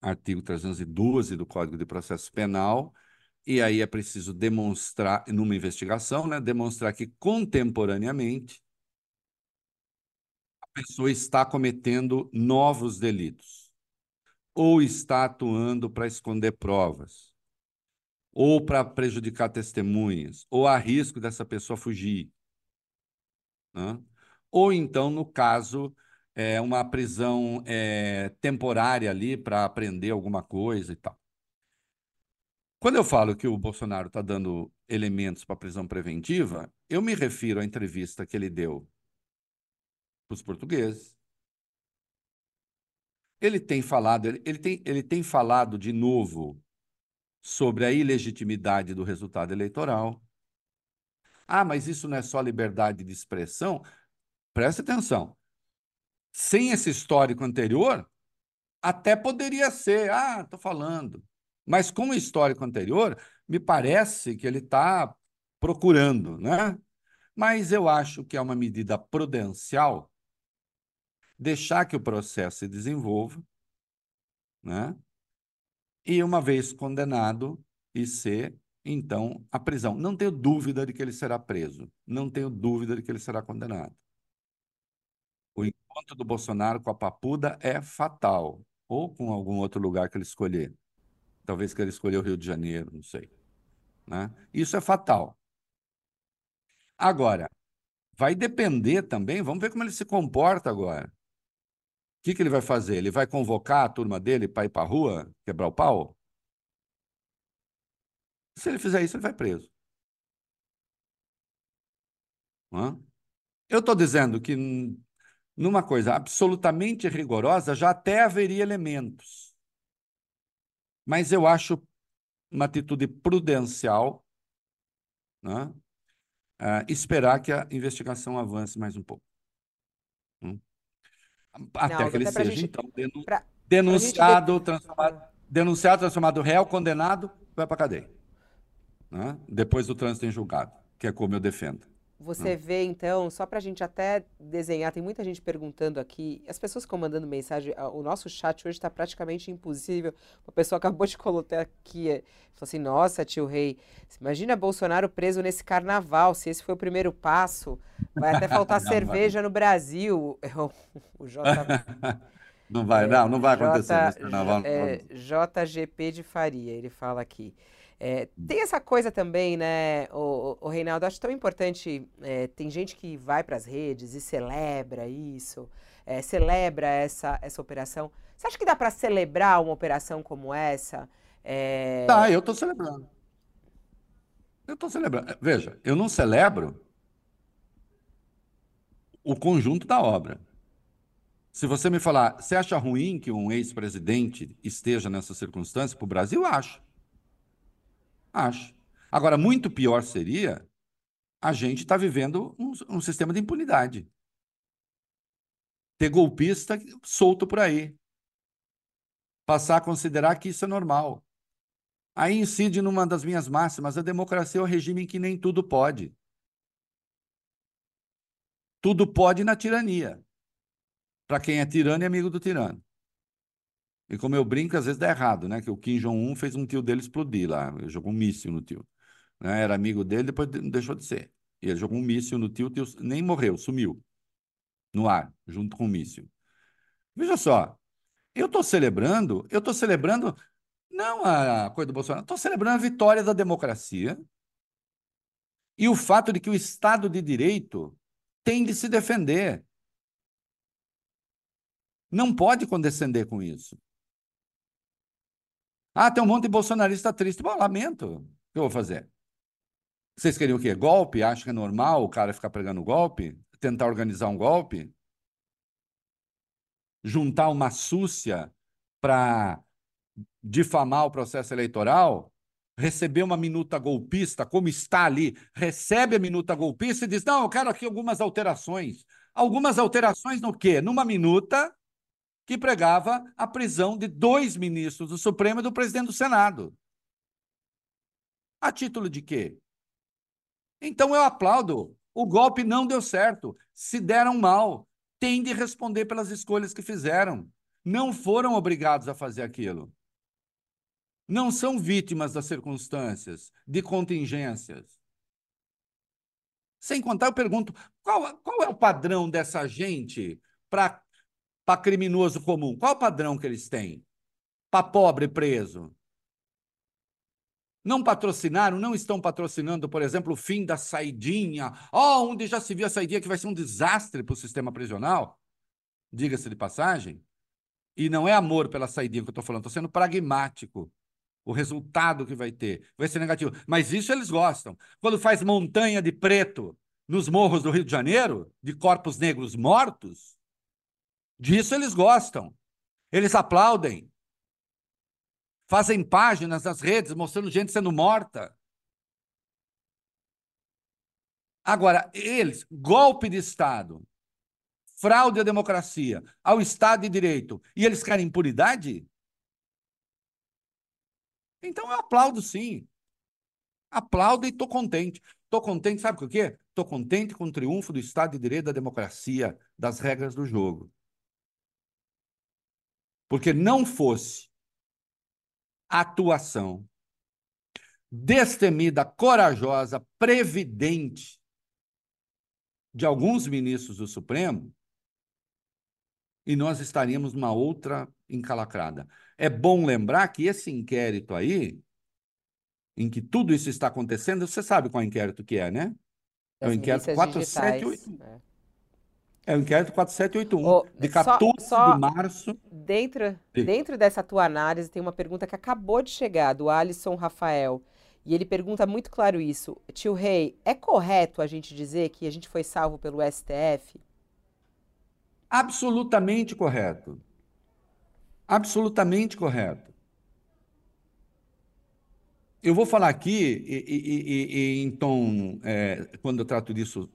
artigo 312 do Código de Processo Penal, e aí é preciso demonstrar, numa investigação, né, demonstrar que contemporaneamente a pessoa está cometendo novos delitos ou está atuando para esconder provas, ou para prejudicar testemunhas, ou há risco dessa pessoa fugir. Né? Ou então, no caso, é uma prisão é, temporária ali para aprender alguma coisa e tal. Quando eu falo que o Bolsonaro está dando elementos para prisão preventiva, eu me refiro à entrevista que ele deu para os portugueses, ele tem falado, ele, ele, tem, ele tem falado de novo sobre a ilegitimidade do resultado eleitoral. Ah, mas isso não é só liberdade de expressão? Preste atenção. Sem esse histórico anterior, até poderia ser, ah, estou falando. Mas com o histórico anterior, me parece que ele está procurando, né? Mas eu acho que é uma medida prudencial deixar que o processo se desenvolva, né? e, uma vez condenado, e ser, então, a prisão. Não tenho dúvida de que ele será preso. Não tenho dúvida de que ele será condenado. O encontro do Bolsonaro com a Papuda é fatal, ou com algum outro lugar que ele escolher. Talvez que ele escolheu o Rio de Janeiro, não sei. Né? Isso é fatal. Agora, vai depender também, vamos ver como ele se comporta agora. O que, que ele vai fazer? Ele vai convocar a turma dele para ir para a rua, quebrar o pau? Se ele fizer isso, ele vai preso. Hã? Eu estou dizendo que numa coisa absolutamente rigorosa já até haveria elementos. Mas eu acho uma atitude prudencial né? uh, esperar que a investigação avance mais um pouco. Hum? Até Não, que ele seja, gente- então, denu- pra- denunciado, ver- transformado, denunciado, transformado réu, condenado, vai para cadeia. Né? Depois do trânsito em julgado, que é como eu defendo. Você vê, então, só para a gente até desenhar, tem muita gente perguntando aqui, as pessoas ficam mandando mensagem, o nosso chat hoje está praticamente impossível. Uma pessoa acabou de colocar aqui, eh, falou assim, nossa, tio Rei, imagina Bolsonaro preso nesse carnaval, se esse foi o primeiro passo, vai até faltar Não, vai. cerveja no Brasil. O J, Não vai, não, não vai acontecer J- nesse carnaval. não é, vai. JGP de Faria, ele fala aqui. É, tem essa coisa também, né, o, o, Reinaldo, acho tão importante, é, tem gente que vai para as redes e celebra isso, é, celebra essa, essa operação. Você acha que dá para celebrar uma operação como essa? É, Tá, eu estou celebrando. Eu estou celebrando. Veja, eu não celebro o conjunto da obra. Se você me falar, você acha ruim que um ex-presidente esteja nessa circunstância para o Brasil? Acho. Acho. Agora, muito pior seria a gente estar vivendo um, um sistema de impunidade. Ter golpista solto por aí. Passar a considerar que isso é normal. Aí incide numa das minhas máximas: a democracia é o regime em que nem tudo pode. Tudo pode na tirania. Para quem é tirano e amigo do tirano. E como eu brinco, às vezes dá errado, né? Que o Kim Jong-un fez um tio dele explodir lá, jogou um míssil no tio. Né? Era amigo dele, depois de- deixou de ser. E ele jogou um míssil no tio, o tio nem morreu, sumiu no ar, junto com o míssil. Veja só, eu estou celebrando, eu estou celebrando não a coisa do Bolsonaro, estou celebrando a vitória da democracia e o fato de que o Estado de Direito tem de se defender. Não pode condescender com isso. Ah, tem um monte de bolsonarista triste. Bom, lamento. O que eu vou fazer? Vocês queriam o quê? Golpe? Acham que é normal o cara ficar pregando golpe? Tentar organizar um golpe? Juntar uma súcia para difamar o processo eleitoral? Receber uma minuta golpista, como está ali, recebe a minuta golpista e diz: Não, eu quero aqui algumas alterações. Algumas alterações no quê? Numa minuta que pregava a prisão de dois ministros do Supremo e do presidente do Senado. A título de quê? Então eu aplaudo. O golpe não deu certo. Se deram mal, têm de responder pelas escolhas que fizeram. Não foram obrigados a fazer aquilo. Não são vítimas das circunstâncias, de contingências. Sem contar, eu pergunto: qual, qual é o padrão dessa gente para para criminoso comum? Qual o padrão que eles têm? Para pobre preso? Não patrocinaram, não estão patrocinando, por exemplo, o fim da saidinha. Oh, onde já se viu a saidinha que vai ser um desastre para o sistema prisional? Diga-se de passagem. E não é amor pela saidinha que eu estou falando, estou sendo pragmático. O resultado que vai ter vai ser negativo. Mas isso eles gostam. Quando faz montanha de preto nos morros do Rio de Janeiro, de corpos negros mortos, Disso eles gostam. Eles aplaudem. Fazem páginas nas redes mostrando gente sendo morta. Agora, eles, golpe de Estado, fraude à democracia, ao Estado de Direito, e eles querem impunidade? Então eu aplaudo sim. Aplaudo e estou contente. Estou contente, sabe por quê? Estou contente com o triunfo do Estado de Direito, da democracia, das regras do jogo. Porque não fosse atuação destemida, corajosa, previdente de alguns ministros do Supremo, e nós estaríamos numa outra encalacrada. É bom lembrar que esse inquérito aí, em que tudo isso está acontecendo, você sabe qual inquérito que é, né? É o inquérito 4781. É. é. o inquérito 4781, oh, de 14 só, só de março. Dentro, dentro dessa tua análise, tem uma pergunta que acabou de chegar, do Alisson Rafael. E ele pergunta muito claro isso. Tio Rei, é correto a gente dizer que a gente foi salvo pelo STF? Absolutamente correto. Absolutamente correto. Eu vou falar aqui, e, e, e, em tom, é, quando eu trato disso,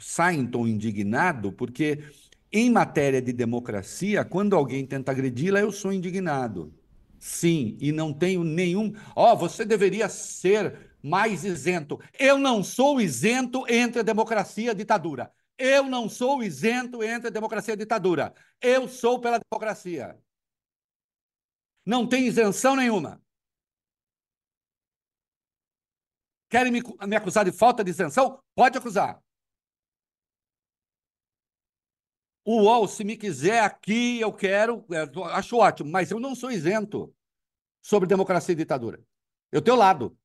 sai em tom indignado, porque em matéria de democracia, quando alguém tenta agredi-la, eu sou indignado. Sim, e não tenho nenhum. Ó, oh, você deveria ser mais isento. Eu não sou isento entre a democracia e a ditadura. Eu não sou isento entre a democracia e a ditadura. Eu sou pela democracia. Não tem isenção nenhuma. Querem me, me acusar de falta de isenção? Pode acusar. O UOL, se me quiser aqui, eu quero, é, acho ótimo, mas eu não sou isento sobre democracia e ditadura. Eu tenho lado.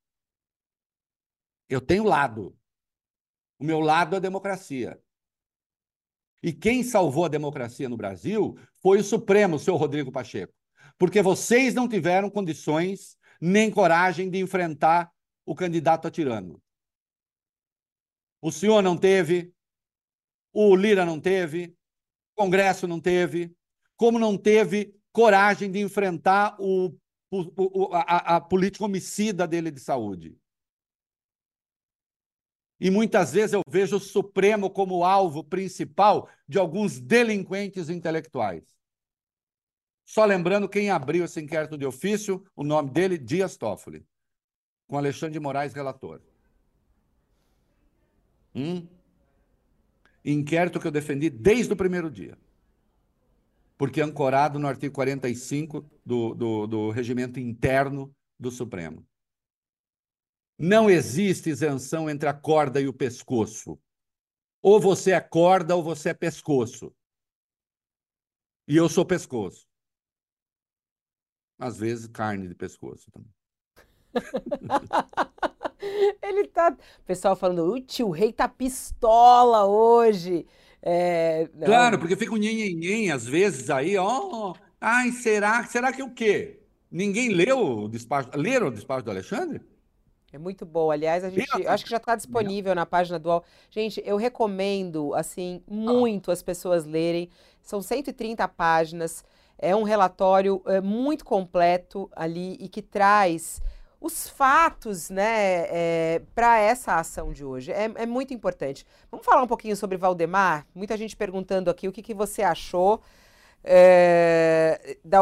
Eu tenho lado. O meu lado é a democracia. E quem salvou a democracia no Brasil foi o Supremo, senhor Rodrigo Pacheco. Porque vocês não tiveram condições nem coragem de enfrentar o candidato a tirano. O senhor não teve, o Lira não teve, Congresso não teve, como não teve coragem de enfrentar o, o, o, a, a política homicida dele de saúde. E muitas vezes eu vejo o Supremo como alvo principal de alguns delinquentes intelectuais. Só lembrando quem abriu esse inquérito de ofício, o nome dele, Dias Toffoli, com Alexandre de Moraes, relator. Hum? Inquérito que eu defendi desde o primeiro dia. Porque ancorado no artigo 45 do, do, do regimento interno do Supremo. Não existe isenção entre a corda e o pescoço. Ou você é corda ou você é pescoço. E eu sou pescoço. Às vezes, carne de pescoço também. Ele tá. O pessoal falando, o tio rei tá pistola hoje. É... Claro, porque fica um nhenhenhen às vezes aí, ó. Ai, será? Será que o quê? Ninguém leu o despacho. Leram o despacho do Alexandre? É muito bom. Aliás, a gente acho que já está disponível na página do UOL. Gente, eu recomendo assim muito as pessoas lerem. São 130 páginas. É um relatório é, muito completo ali e que traz os fatos né, é, para essa ação de hoje. É, é, muito importante. Vamos falar um pouquinho sobre Valdemar? Muita gente perguntando aqui o que, que você achou é, da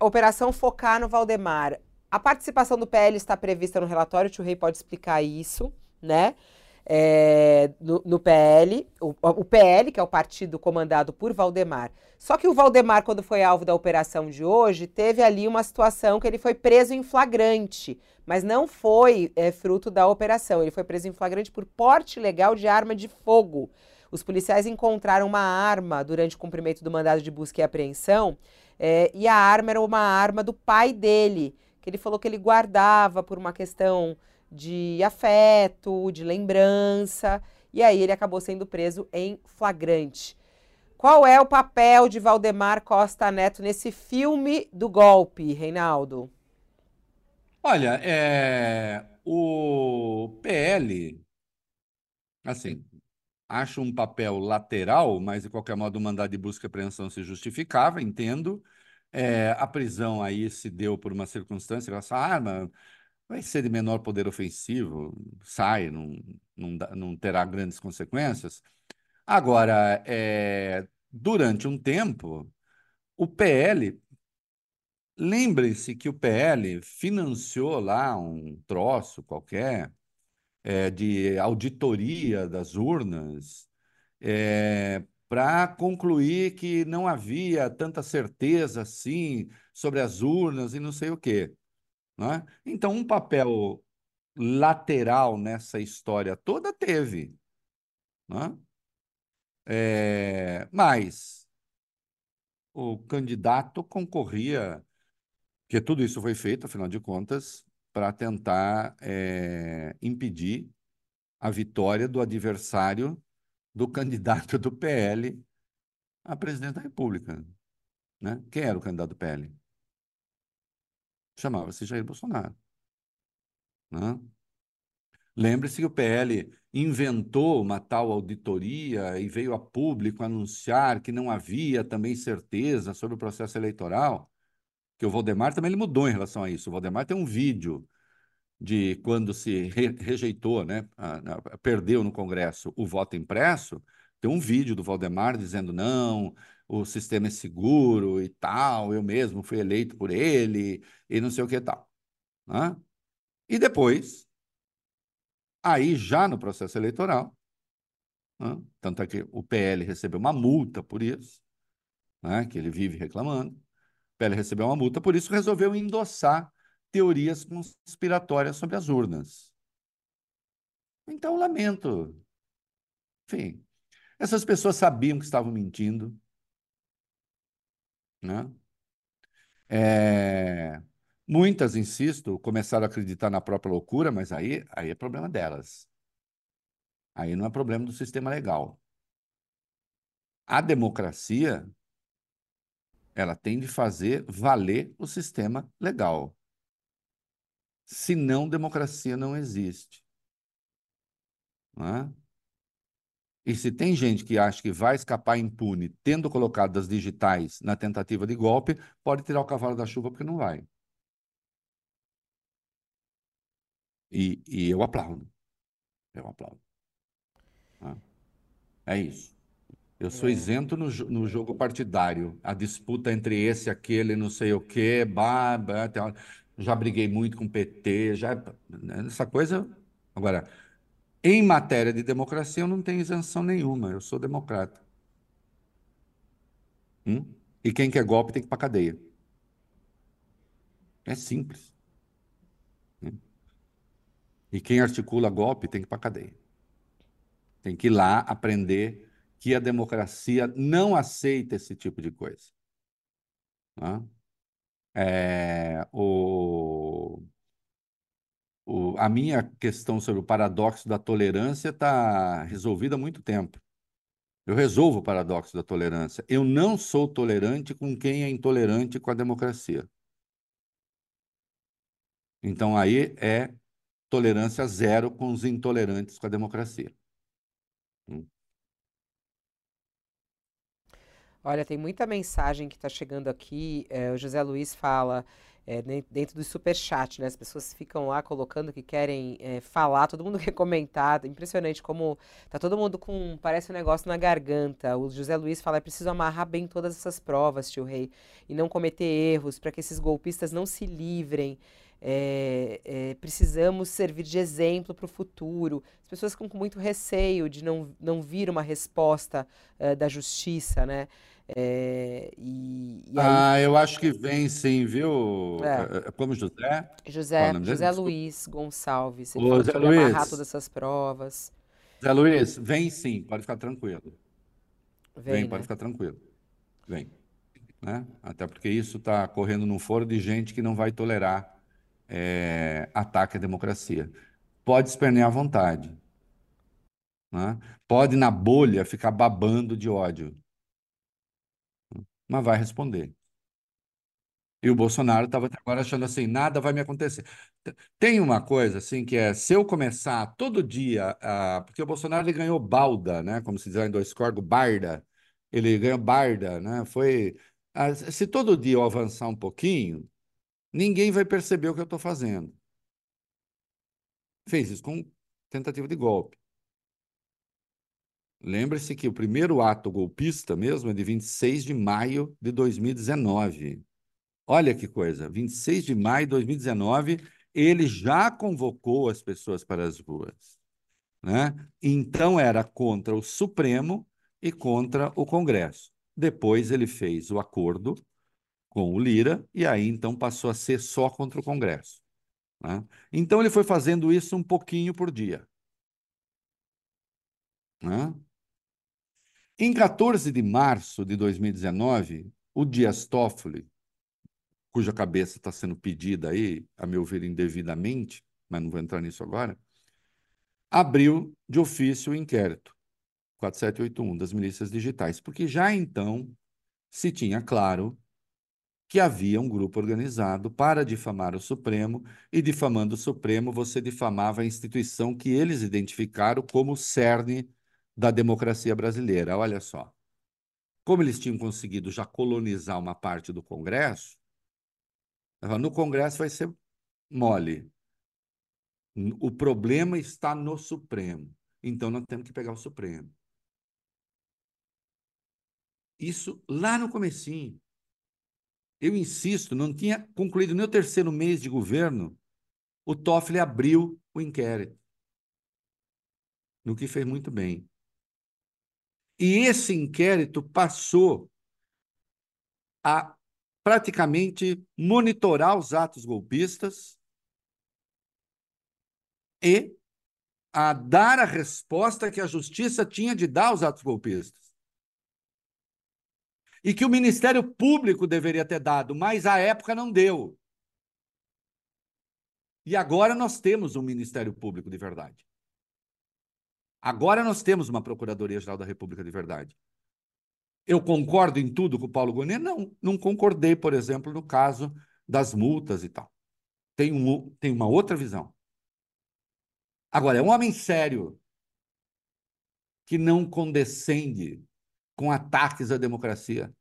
operação focar no Valdemar. A participação do PL está prevista no relatório, o tio Rei pode explicar isso, né? É, no, no, PL, o, o, PL, que é o partido comandado por Valdemar. Só que o Valdemar, quando foi alvo da operação de hoje, teve ali uma situação que ele foi preso em flagrante, mas não foi é, fruto da operação. Ele foi preso em flagrante por porte ilegal de arma de fogo. Os policiais encontraram uma arma durante o cumprimento do mandado de busca e apreensão, é, e a arma era uma arma do pai dele, que ele falou que ele guardava por uma questão de afeto, de lembrança, e aí ele acabou sendo preso em flagrante. Qual é o papel de Valdemar Costa Neto nesse filme do golpe, Reinaldo? Olha, é, o PL, assim, acho um papel lateral, mas de qualquer modo o mandado de busca e apreensão se justificava, entendo. É, a prisão aí se deu por uma circunstância, essa arma vai ser de menor poder ofensivo, sai, não, não, não terá grandes consequências. Agora, é, durante um tempo, o PL, lembre-se que o PL financiou lá um troço qualquer é, de auditoria das urnas é, para concluir que não havia tanta certeza assim sobre as urnas e não sei o quê. Né? Então, um papel lateral nessa história toda teve. Né? É, mas o candidato concorria, porque tudo isso foi feito, afinal de contas, para tentar é, impedir a vitória do adversário do candidato do PL a presidente da República. Né? Quem era o candidato do PL? Chamava-se Jair Bolsonaro. Né? Lembre-se que o PL inventou uma tal auditoria e veio a público anunciar que não havia também certeza sobre o processo eleitoral, que o Valdemar também ele mudou em relação a isso. O Valdemar tem um vídeo de quando se re rejeitou, né, perdeu no Congresso o voto impresso, tem um vídeo do Valdemar dizendo não, o sistema é seguro e tal, eu mesmo fui eleito por ele e não sei o que tal. Né? E depois, aí já no processo eleitoral, né? tanto é que o PL recebeu uma multa por isso, né? que ele vive reclamando, o PL recebeu uma multa por isso, resolveu endossar teorias conspiratórias sobre as urnas. Então, lamento. Enfim, essas pessoas sabiam que estavam mentindo. Né? É... Muitas, insisto, começaram a acreditar na própria loucura, mas aí, aí é problema delas. Aí não é problema do sistema legal. A democracia, ela tem de fazer valer o sistema legal. Senão, democracia não existe. Não é? E se tem gente que acha que vai escapar impune, tendo colocado as digitais na tentativa de golpe, pode tirar o cavalo da chuva porque não vai. E, e eu aplaudo. Eu aplaudo. Ah, é isso. Eu sou é. isento no, no jogo partidário. A disputa entre esse e aquele, não sei o quê, bah, bah, já briguei muito com o PT, já né, essa coisa. Agora, em matéria de democracia, eu não tenho isenção nenhuma. Eu sou democrata. Hum? E quem quer golpe tem que ir para cadeia. É simples. Hum? E quem articula golpe tem que ir para cadeia. Tem que ir lá aprender que a democracia não aceita esse tipo de coisa. É, o, o, a minha questão sobre o paradoxo da tolerância está resolvida há muito tempo. Eu resolvo o paradoxo da tolerância. Eu não sou tolerante com quem é intolerante com a democracia. Então aí é tolerância zero com os intolerantes com a democracia. Hum. Olha, tem muita mensagem que está chegando aqui. É, o José Luiz fala é, dentro do superchat, né? As pessoas ficam lá colocando que querem é, falar, todo mundo quer comentar. Impressionante como tá todo mundo com, parece um negócio na garganta. O José Luiz fala, é preciso amarrar bem todas essas provas, tio Rei, e não cometer erros para que esses golpistas não se livrem. É, é, precisamos servir de exemplo para o futuro. As pessoas ficam com muito receio de não, não vir uma resposta uh, da justiça, né? É, e, e aí... Ah, eu acho que vem sim, viu? É. é como José? José, José Luiz Gonçalves. Ele Ô, Zé Luiz. amarrar todas essas provas. Zé Luiz, vem sim, pode ficar tranquilo. Vem, vem né? pode ficar tranquilo. Vem. Né? Até porque isso está correndo num foro de gente que não vai tolerar é, ataque à democracia. Pode espernear à vontade. Né? Pode, na bolha, ficar babando de ódio mas vai responder. E o Bolsonaro estava até agora achando assim, nada vai me acontecer. Tem uma coisa assim que é, se eu começar todo dia, a, porque o Bolsonaro ele ganhou balda, né? Como se diz lá em dois corgos, barda. Ele ganhou barda, né? Foi, se todo dia eu avançar um pouquinho, ninguém vai perceber o que eu estou fazendo. Fez isso com tentativa de golpe. Lembre-se que o primeiro ato golpista mesmo é de 26 de maio de 2019. Olha que coisa, 26 de maio de 2019, ele já convocou as pessoas para as ruas. Né? Então era contra o Supremo e contra o Congresso. Depois ele fez o acordo com o Lira e aí então passou a ser só contra o Congresso. Né? Então ele foi fazendo isso um pouquinho por dia. Né? Em 14 de março de 2019, o Dias Toffoli, cuja cabeça está sendo pedida aí, a meu ver, indevidamente, mas não vou entrar nisso agora, abriu de ofício o inquérito 4781 das milícias digitais, porque já então se tinha claro que havia um grupo organizado para difamar o Supremo, e difamando o Supremo, você difamava a instituição que eles identificaram como cerne da democracia brasileira. Olha só. Como eles tinham conseguido já colonizar uma parte do Congresso, no Congresso vai ser mole. O problema está no Supremo. Então nós temos que pegar o Supremo. Isso lá no comecinho. Eu insisto, não tinha concluído nem o terceiro mês de governo, o Toffoli abriu o inquérito. No que fez muito bem. E esse inquérito passou a praticamente monitorar os atos golpistas e a dar a resposta que a justiça tinha de dar aos atos golpistas. E que o Ministério Público deveria ter dado, mas à época não deu. E agora nós temos um Ministério Público de verdade. Agora nós temos uma Procuradoria-Geral da República de verdade. Eu concordo em tudo com o Paulo Gonet? Não, não concordei, por exemplo, no caso das multas e tal. Tem, um, tem uma outra visão. Agora, é um homem sério que não condescende com ataques à democracia.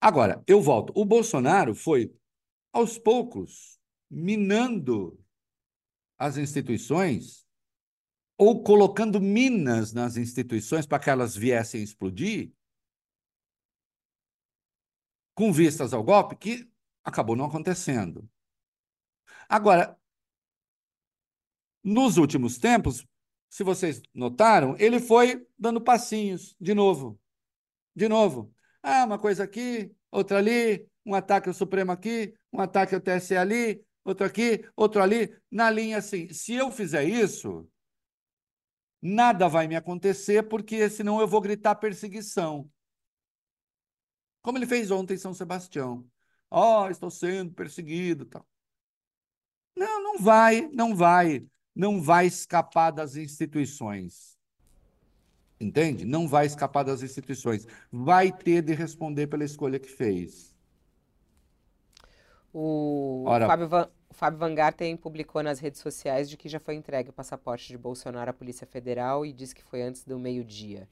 Agora, eu volto. O Bolsonaro foi, aos poucos, minando as instituições ou colocando minas nas instituições para que elas viessem explodir, com vistas ao golpe, que acabou não acontecendo. Agora, nos últimos tempos, se vocês notaram, ele foi dando passinhos, de novo, de novo. Ah, uma coisa aqui, outra ali, um ataque ao Supremo aqui, um ataque ao TSE ali, outro aqui, outro ali, na linha assim. Se eu fizer isso, nada vai me acontecer, porque senão eu vou gritar perseguição. Como ele fez ontem em São Sebastião. Ó, oh, estou sendo perseguido, tal. Não, não vai, não vai, não vai escapar das instituições. Entende? Não vai escapar das instituições. Vai ter de responder pela escolha que fez. O Ora, Fábio, Van, Fábio publicou nas redes sociais de que já foi entregue o passaporte de Bolsonaro à Polícia Federal e disse que foi antes do meio-dia.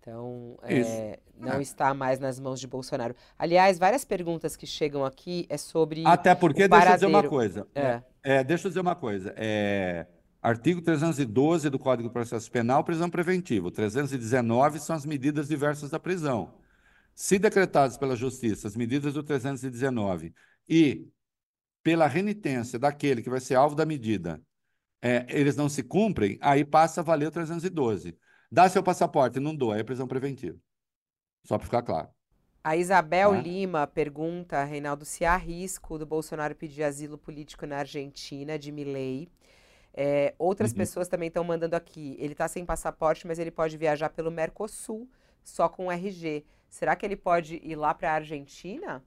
Então, é, não é. está mais nas mãos de Bolsonaro. Aliás, várias perguntas que chegam aqui é sobre. Até porque, deixa eu dizer uma coisa. É. É, deixa eu dizer uma coisa. É, artigo 312 do Código de Processo Penal, prisão preventiva. 319 são as medidas diversas da prisão. Se decretadas pela Justiça as medidas do 319 e pela renitência daquele que vai ser alvo da medida, é, eles não se cumprem, aí passa a valer o 312. Dá seu passaporte, não dou, aí é prisão preventiva. Só para ficar claro. A Isabel né? Lima pergunta, Reinaldo, se há risco do Bolsonaro pedir asilo político na Argentina, de Milei. É, outras uhum. pessoas também estão mandando aqui. Ele está sem passaporte, mas ele pode viajar pelo Mercosul, só com RG. Será que ele pode ir lá para a Argentina?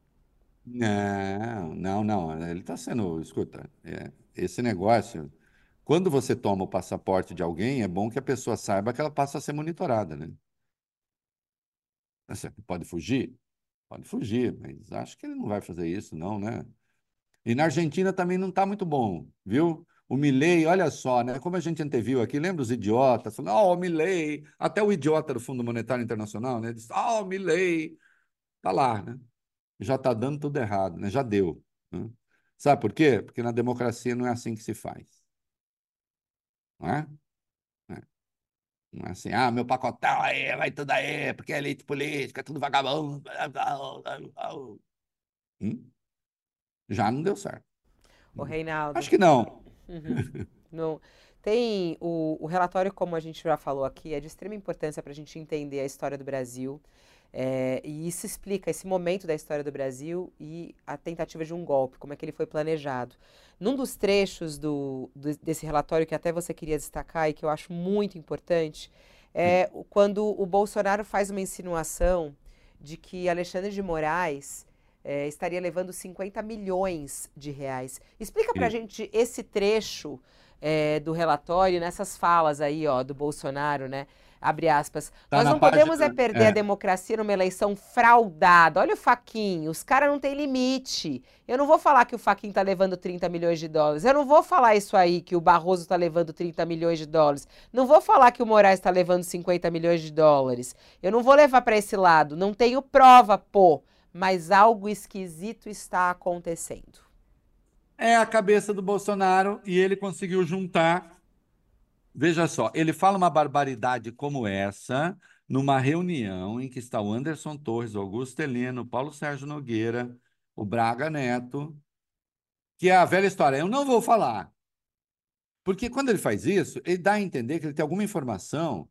Não, não, não. Ele está sendo. Escuta, é, esse negócio. Quando você toma o passaporte de alguém, é bom que a pessoa saiba que ela passa a ser monitorada, né? Pode fugir? Pode fugir, mas acho que ele não vai fazer isso, não, né? E na Argentina também não está muito bom, viu? O Milley, olha só, né? Como a gente anteviu aqui, lembra os idiotas? Falando, oh, o Milley, até o idiota do Fundo Monetário Internacional, né? Diz, oh, o tá lá, né? Já está dando tudo errado, né? já deu. Né? Sabe por quê? Porque na democracia não é assim que se faz. Não é? é? Não é assim, ah, meu pacotão aí, vai tudo aí, porque é elite política, é tudo vagabundo. Hum? Já não deu certo. O Reinaldo. Acho que não. Uhum. não. Tem o, o relatório, como a gente já falou aqui, é de extrema importância para a gente entender a história do Brasil. É, e isso explica esse momento da história do Brasil e a tentativa de um golpe, como é que ele foi planejado. Num dos trechos do, do, desse relatório que até você queria destacar e que eu acho muito importante, é quando o Bolsonaro faz uma insinuação de que Alexandre de Moraes é, estaria levando 50 milhões de reais. Explica para a gente esse trecho é, do relatório, nessas falas aí, ó, do Bolsonaro, né? Abre aspas. Tá Nós não podemos página, é perder é. a democracia numa eleição fraudada. Olha o Faquinho, os caras não têm limite. Eu não vou falar que o Faquinho tá levando 30 milhões de dólares. Eu não vou falar isso aí, que o Barroso tá levando 30 milhões de dólares. Não vou falar que o Moraes tá levando 50 milhões de dólares. Eu não vou levar para esse lado. Não tenho prova, pô. Mas algo esquisito está acontecendo é a cabeça do Bolsonaro e ele conseguiu juntar. Veja só, ele fala uma barbaridade como essa numa reunião em que está o Anderson Torres, o Augusto Heleno, Paulo Sérgio Nogueira, o Braga Neto, que é a velha história. Eu não vou falar. Porque quando ele faz isso, ele dá a entender que ele tem alguma informação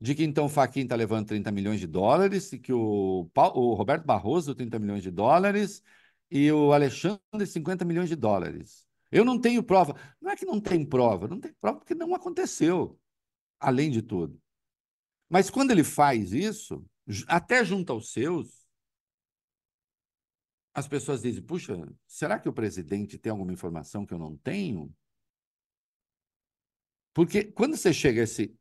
de que então o Faquin está levando 30 milhões de dólares, e que o, o Roberto Barroso 30 milhões de dólares, e o Alexandre 50 milhões de dólares. Eu não tenho prova. Não é que não tem prova, não tem prova porque não aconteceu, além de tudo. Mas quando ele faz isso, até junto aos seus, as pessoas dizem: puxa, será que o presidente tem alguma informação que eu não tenho? Porque quando você chega a esse,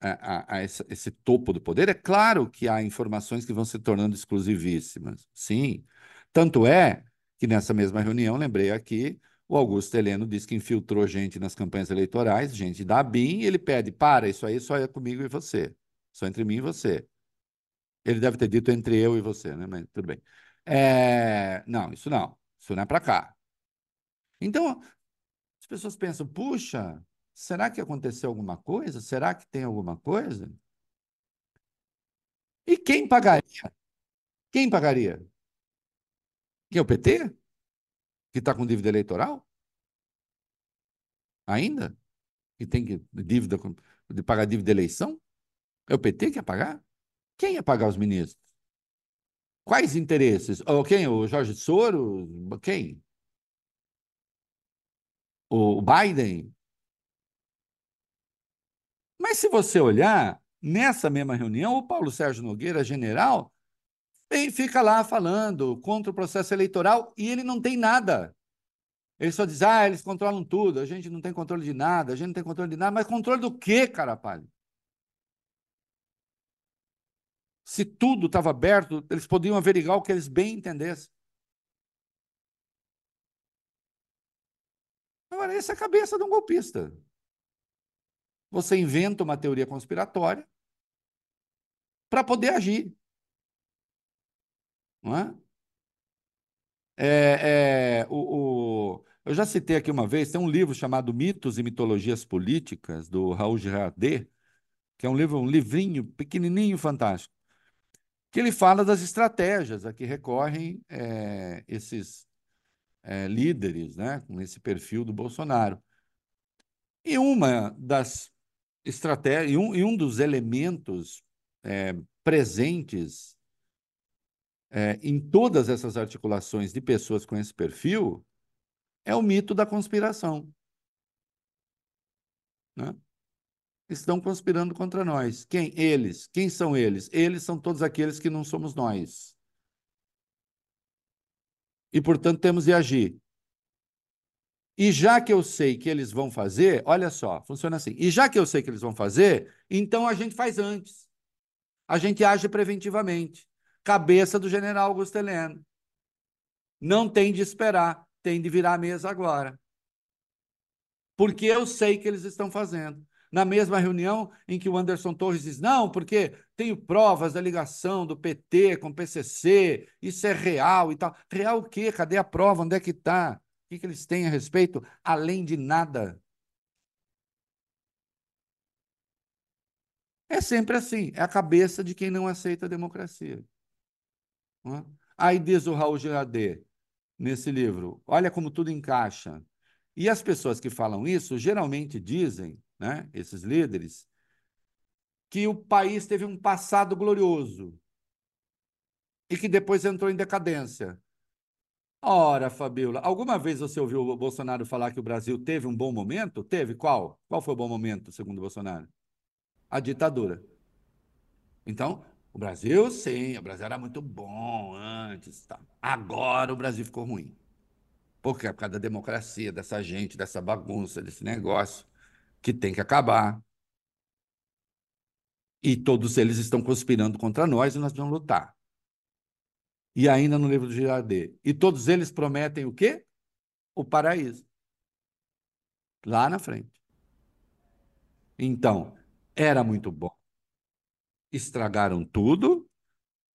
a, a, a esse, esse topo do poder, é claro que há informações que vão se tornando exclusivíssimas. Sim. Tanto é que nessa mesma reunião, lembrei aqui, o Augusto Heleno disse que infiltrou gente nas campanhas eleitorais, gente da BIM, ele pede, para, isso aí só é comigo e você, só entre mim e você. Ele deve ter dito entre eu e você, né? Mas tudo bem. É... Não, isso não. Isso não é para cá. Então, as pessoas pensam, puxa, será que aconteceu alguma coisa? Será que tem alguma coisa? E quem pagaria? Quem pagaria? Que é o PT? Que está com dívida eleitoral? Ainda? E tem que, dívida de pagar dívida de eleição? É o PT que ia pagar? Quem ia pagar os ministros? Quais interesses? Ou quem? O Jorge Soros? Quem? O Biden? Mas se você olhar, nessa mesma reunião, o Paulo Sérgio Nogueira, general, e fica lá falando contra o processo eleitoral e ele não tem nada. Ele só diz, ah, eles controlam tudo, a gente não tem controle de nada, a gente não tem controle de nada, mas controle do quê, cara palha? Se tudo estava aberto, eles podiam averiguar o que eles bem entendessem. Agora, essa é a cabeça de um golpista. Você inventa uma teoria conspiratória para poder agir. Não é? É, é, o, o, eu já citei aqui uma vez, tem um livro chamado Mitos e Mitologias Políticas, do Raul Girardet, que é um livro, um livrinho pequenininho, fantástico, que ele fala das estratégias a que recorrem é, esses é, líderes, né, com esse perfil do Bolsonaro. E uma das estratégias, e um, e um dos elementos é, presentes é, em todas essas articulações de pessoas com esse perfil é o mito da conspiração. Né? Estão conspirando contra nós. Quem? Eles. Quem são eles? Eles são todos aqueles que não somos nós. E, portanto, temos de agir. E já que eu sei que eles vão fazer, olha só, funciona assim. E já que eu sei que eles vão fazer, então a gente faz antes. A gente age preventivamente cabeça do general Augusto Heleno. Não tem de esperar, tem de virar a mesa agora. Porque eu sei que eles estão fazendo. Na mesma reunião em que o Anderson Torres diz: não, porque tenho provas da ligação do PT com o PCC, isso é real e tal. Real o quê? Cadê a prova? Onde é que está? O que, que eles têm a respeito? Além de nada. É sempre assim, é a cabeça de quem não aceita a democracia. É? Aí diz o Raul Girardet, nesse livro, olha como tudo encaixa. E as pessoas que falam isso geralmente dizem, né, esses líderes, que o país teve um passado glorioso e que depois entrou em decadência. Ora, Fabiola, alguma vez você ouviu o Bolsonaro falar que o Brasil teve um bom momento? Teve? Qual? Qual foi o bom momento, segundo o Bolsonaro? A ditadura. Então, o Brasil, sim, o Brasil era muito bom antes. Tá. Agora o Brasil ficou ruim. Por quê? Por causa da democracia, dessa gente, dessa bagunça, desse negócio que tem que acabar. E todos eles estão conspirando contra nós e nós vamos lutar. E ainda no livro do Girardet. E todos eles prometem o quê? O paraíso. Lá na frente. Então, era muito bom. Estragaram tudo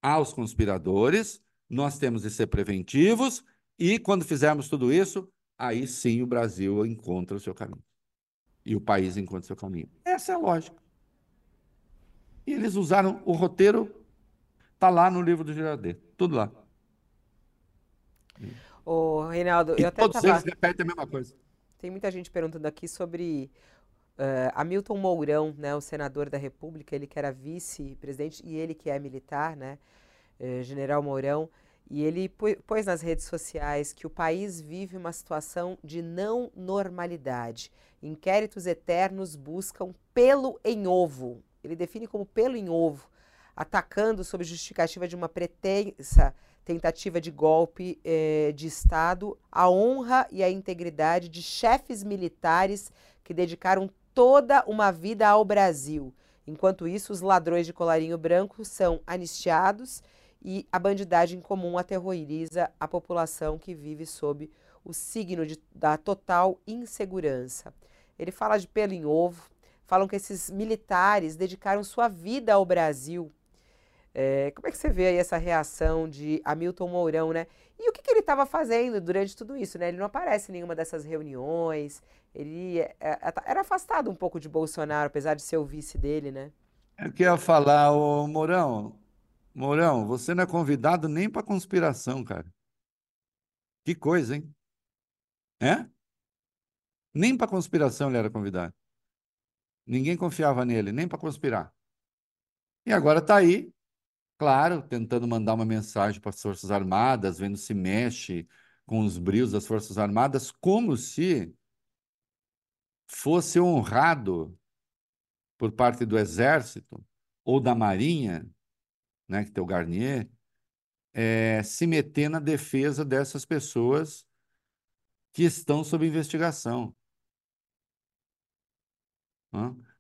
aos conspiradores. Nós temos de ser preventivos. E quando fizermos tudo isso, aí sim o Brasil encontra o seu caminho. E o país encontra o seu caminho. Essa é a lógica. E eles usaram o roteiro, está lá no livro do Girardet, tudo lá. Ô, Reinaldo, e eu até todos tava... eles repetem a mesma coisa. Tem muita gente perguntando aqui sobre uh, Hamilton Mourão, né, o senador da República, ele que era vice-presidente e ele que é militar, né, uh, General Mourão, e ele pôs nas redes sociais que o país vive uma situação de não normalidade. Inquéritos eternos buscam pelo em ovo ele define como pelo em ovo, atacando sob justificativa de uma pretensa tentativa de golpe eh, de Estado a honra e a integridade de chefes militares que dedicaram toda uma vida ao Brasil. Enquanto isso, os ladrões de colarinho branco são anistiados e a bandidagem comum aterroriza a população que vive sob o signo de, da total insegurança. Ele fala de pelo em ovo, falam que esses militares dedicaram sua vida ao Brasil. É, como é que você vê aí essa reação de Hamilton Mourão, né? E o que, que ele estava fazendo durante tudo isso, né? Ele não aparece em nenhuma dessas reuniões, ele é, é, era afastado um pouco de Bolsonaro, apesar de ser o vice dele, né? Eu queria falar, ô Mourão, Mourão, você não é convidado nem para conspiração, cara. Que coisa, hein? É? Nem para conspiração ele era convidado. Ninguém confiava nele, nem para conspirar. E agora está aí, claro, tentando mandar uma mensagem para as Forças Armadas, vendo se mexe com os brios das Forças Armadas, como se fosse honrado por parte do Exército ou da Marinha, né, que tem o Garnier, é, se meter na defesa dessas pessoas que estão sob investigação.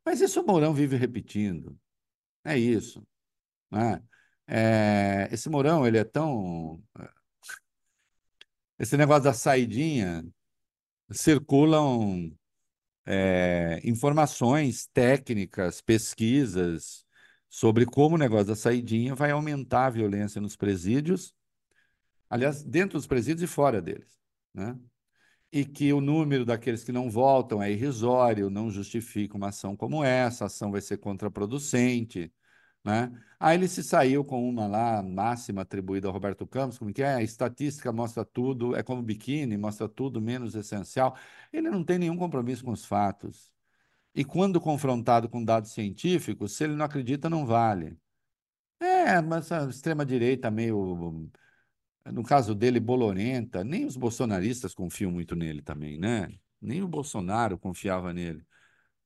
Mas isso o Mourão vive repetindo. É isso. Né? É, esse Mourão, ele é tão. Esse negócio da saidinha circulam é, informações técnicas, pesquisas sobre como o negócio da saidinha vai aumentar a violência nos presídios, aliás, dentro dos presídios e fora deles. Né? e que o número daqueles que não voltam é irrisório, não justifica uma ação como essa, a ação vai ser contraproducente. Né? Aí ele se saiu com uma lá, máxima atribuída ao Roberto Campos, como que é? A estatística mostra tudo, é como biquíni, mostra tudo menos essencial. Ele não tem nenhum compromisso com os fatos. E quando confrontado com dados científicos, se ele não acredita, não vale. É, mas a extrema-direita meio no caso dele, Bolorenta, nem os bolsonaristas confiam muito nele também, né? Nem o Bolsonaro confiava nele.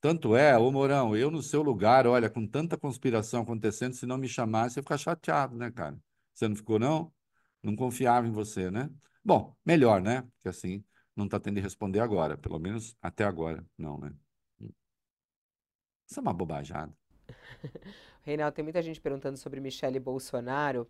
Tanto é, ô Mourão, eu no seu lugar, olha, com tanta conspiração acontecendo, se não me chamasse, eu ia ficar chateado, né, cara? Você não ficou, não? Não confiava em você, né? Bom, melhor, né? Porque assim, não está tendo de responder agora, pelo menos até agora, não, né? Isso é uma bobajada. Reinaldo, tem muita gente perguntando sobre Michele Bolsonaro.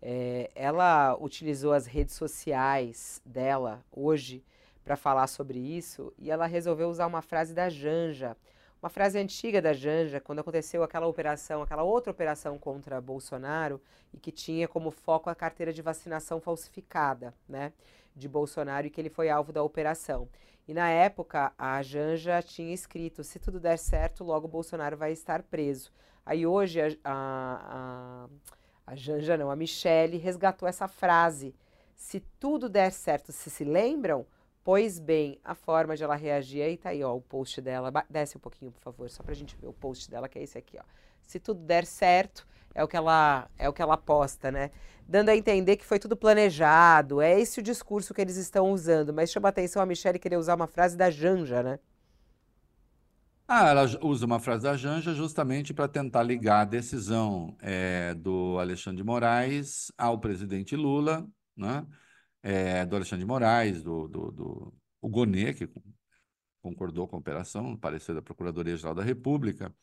É, ela utilizou as redes sociais dela hoje para falar sobre isso e ela resolveu usar uma frase da Janja, uma frase antiga da Janja, quando aconteceu aquela operação, aquela outra operação contra Bolsonaro e que tinha como foco a carteira de vacinação falsificada, né, de Bolsonaro e que ele foi alvo da operação. E na época a Janja tinha escrito: se tudo der certo, logo Bolsonaro vai estar preso. Aí hoje a, a, a a Janja não, a Michelle resgatou essa frase. Se tudo der certo, se se lembram? Pois bem, a forma de ela reagir, aí tá aí, ó, o post dela. Desce um pouquinho, por favor, só pra gente ver o post dela, que é esse aqui, ó. se tudo der certo, é o que ela é o que ela aposta, né? Dando a entender que foi tudo planejado, é esse o discurso que eles estão usando, mas chama atenção a Michelle querer usar uma frase da Janja, né? Ah, ela usa uma frase da Janja justamente para tentar ligar a decisão é, do Alexandre de Moraes ao presidente Lula, né? É, do Alexandre de Moraes, do, do, do o Gonê, que concordou com a operação, parecer da Procuradoria-Geral da República,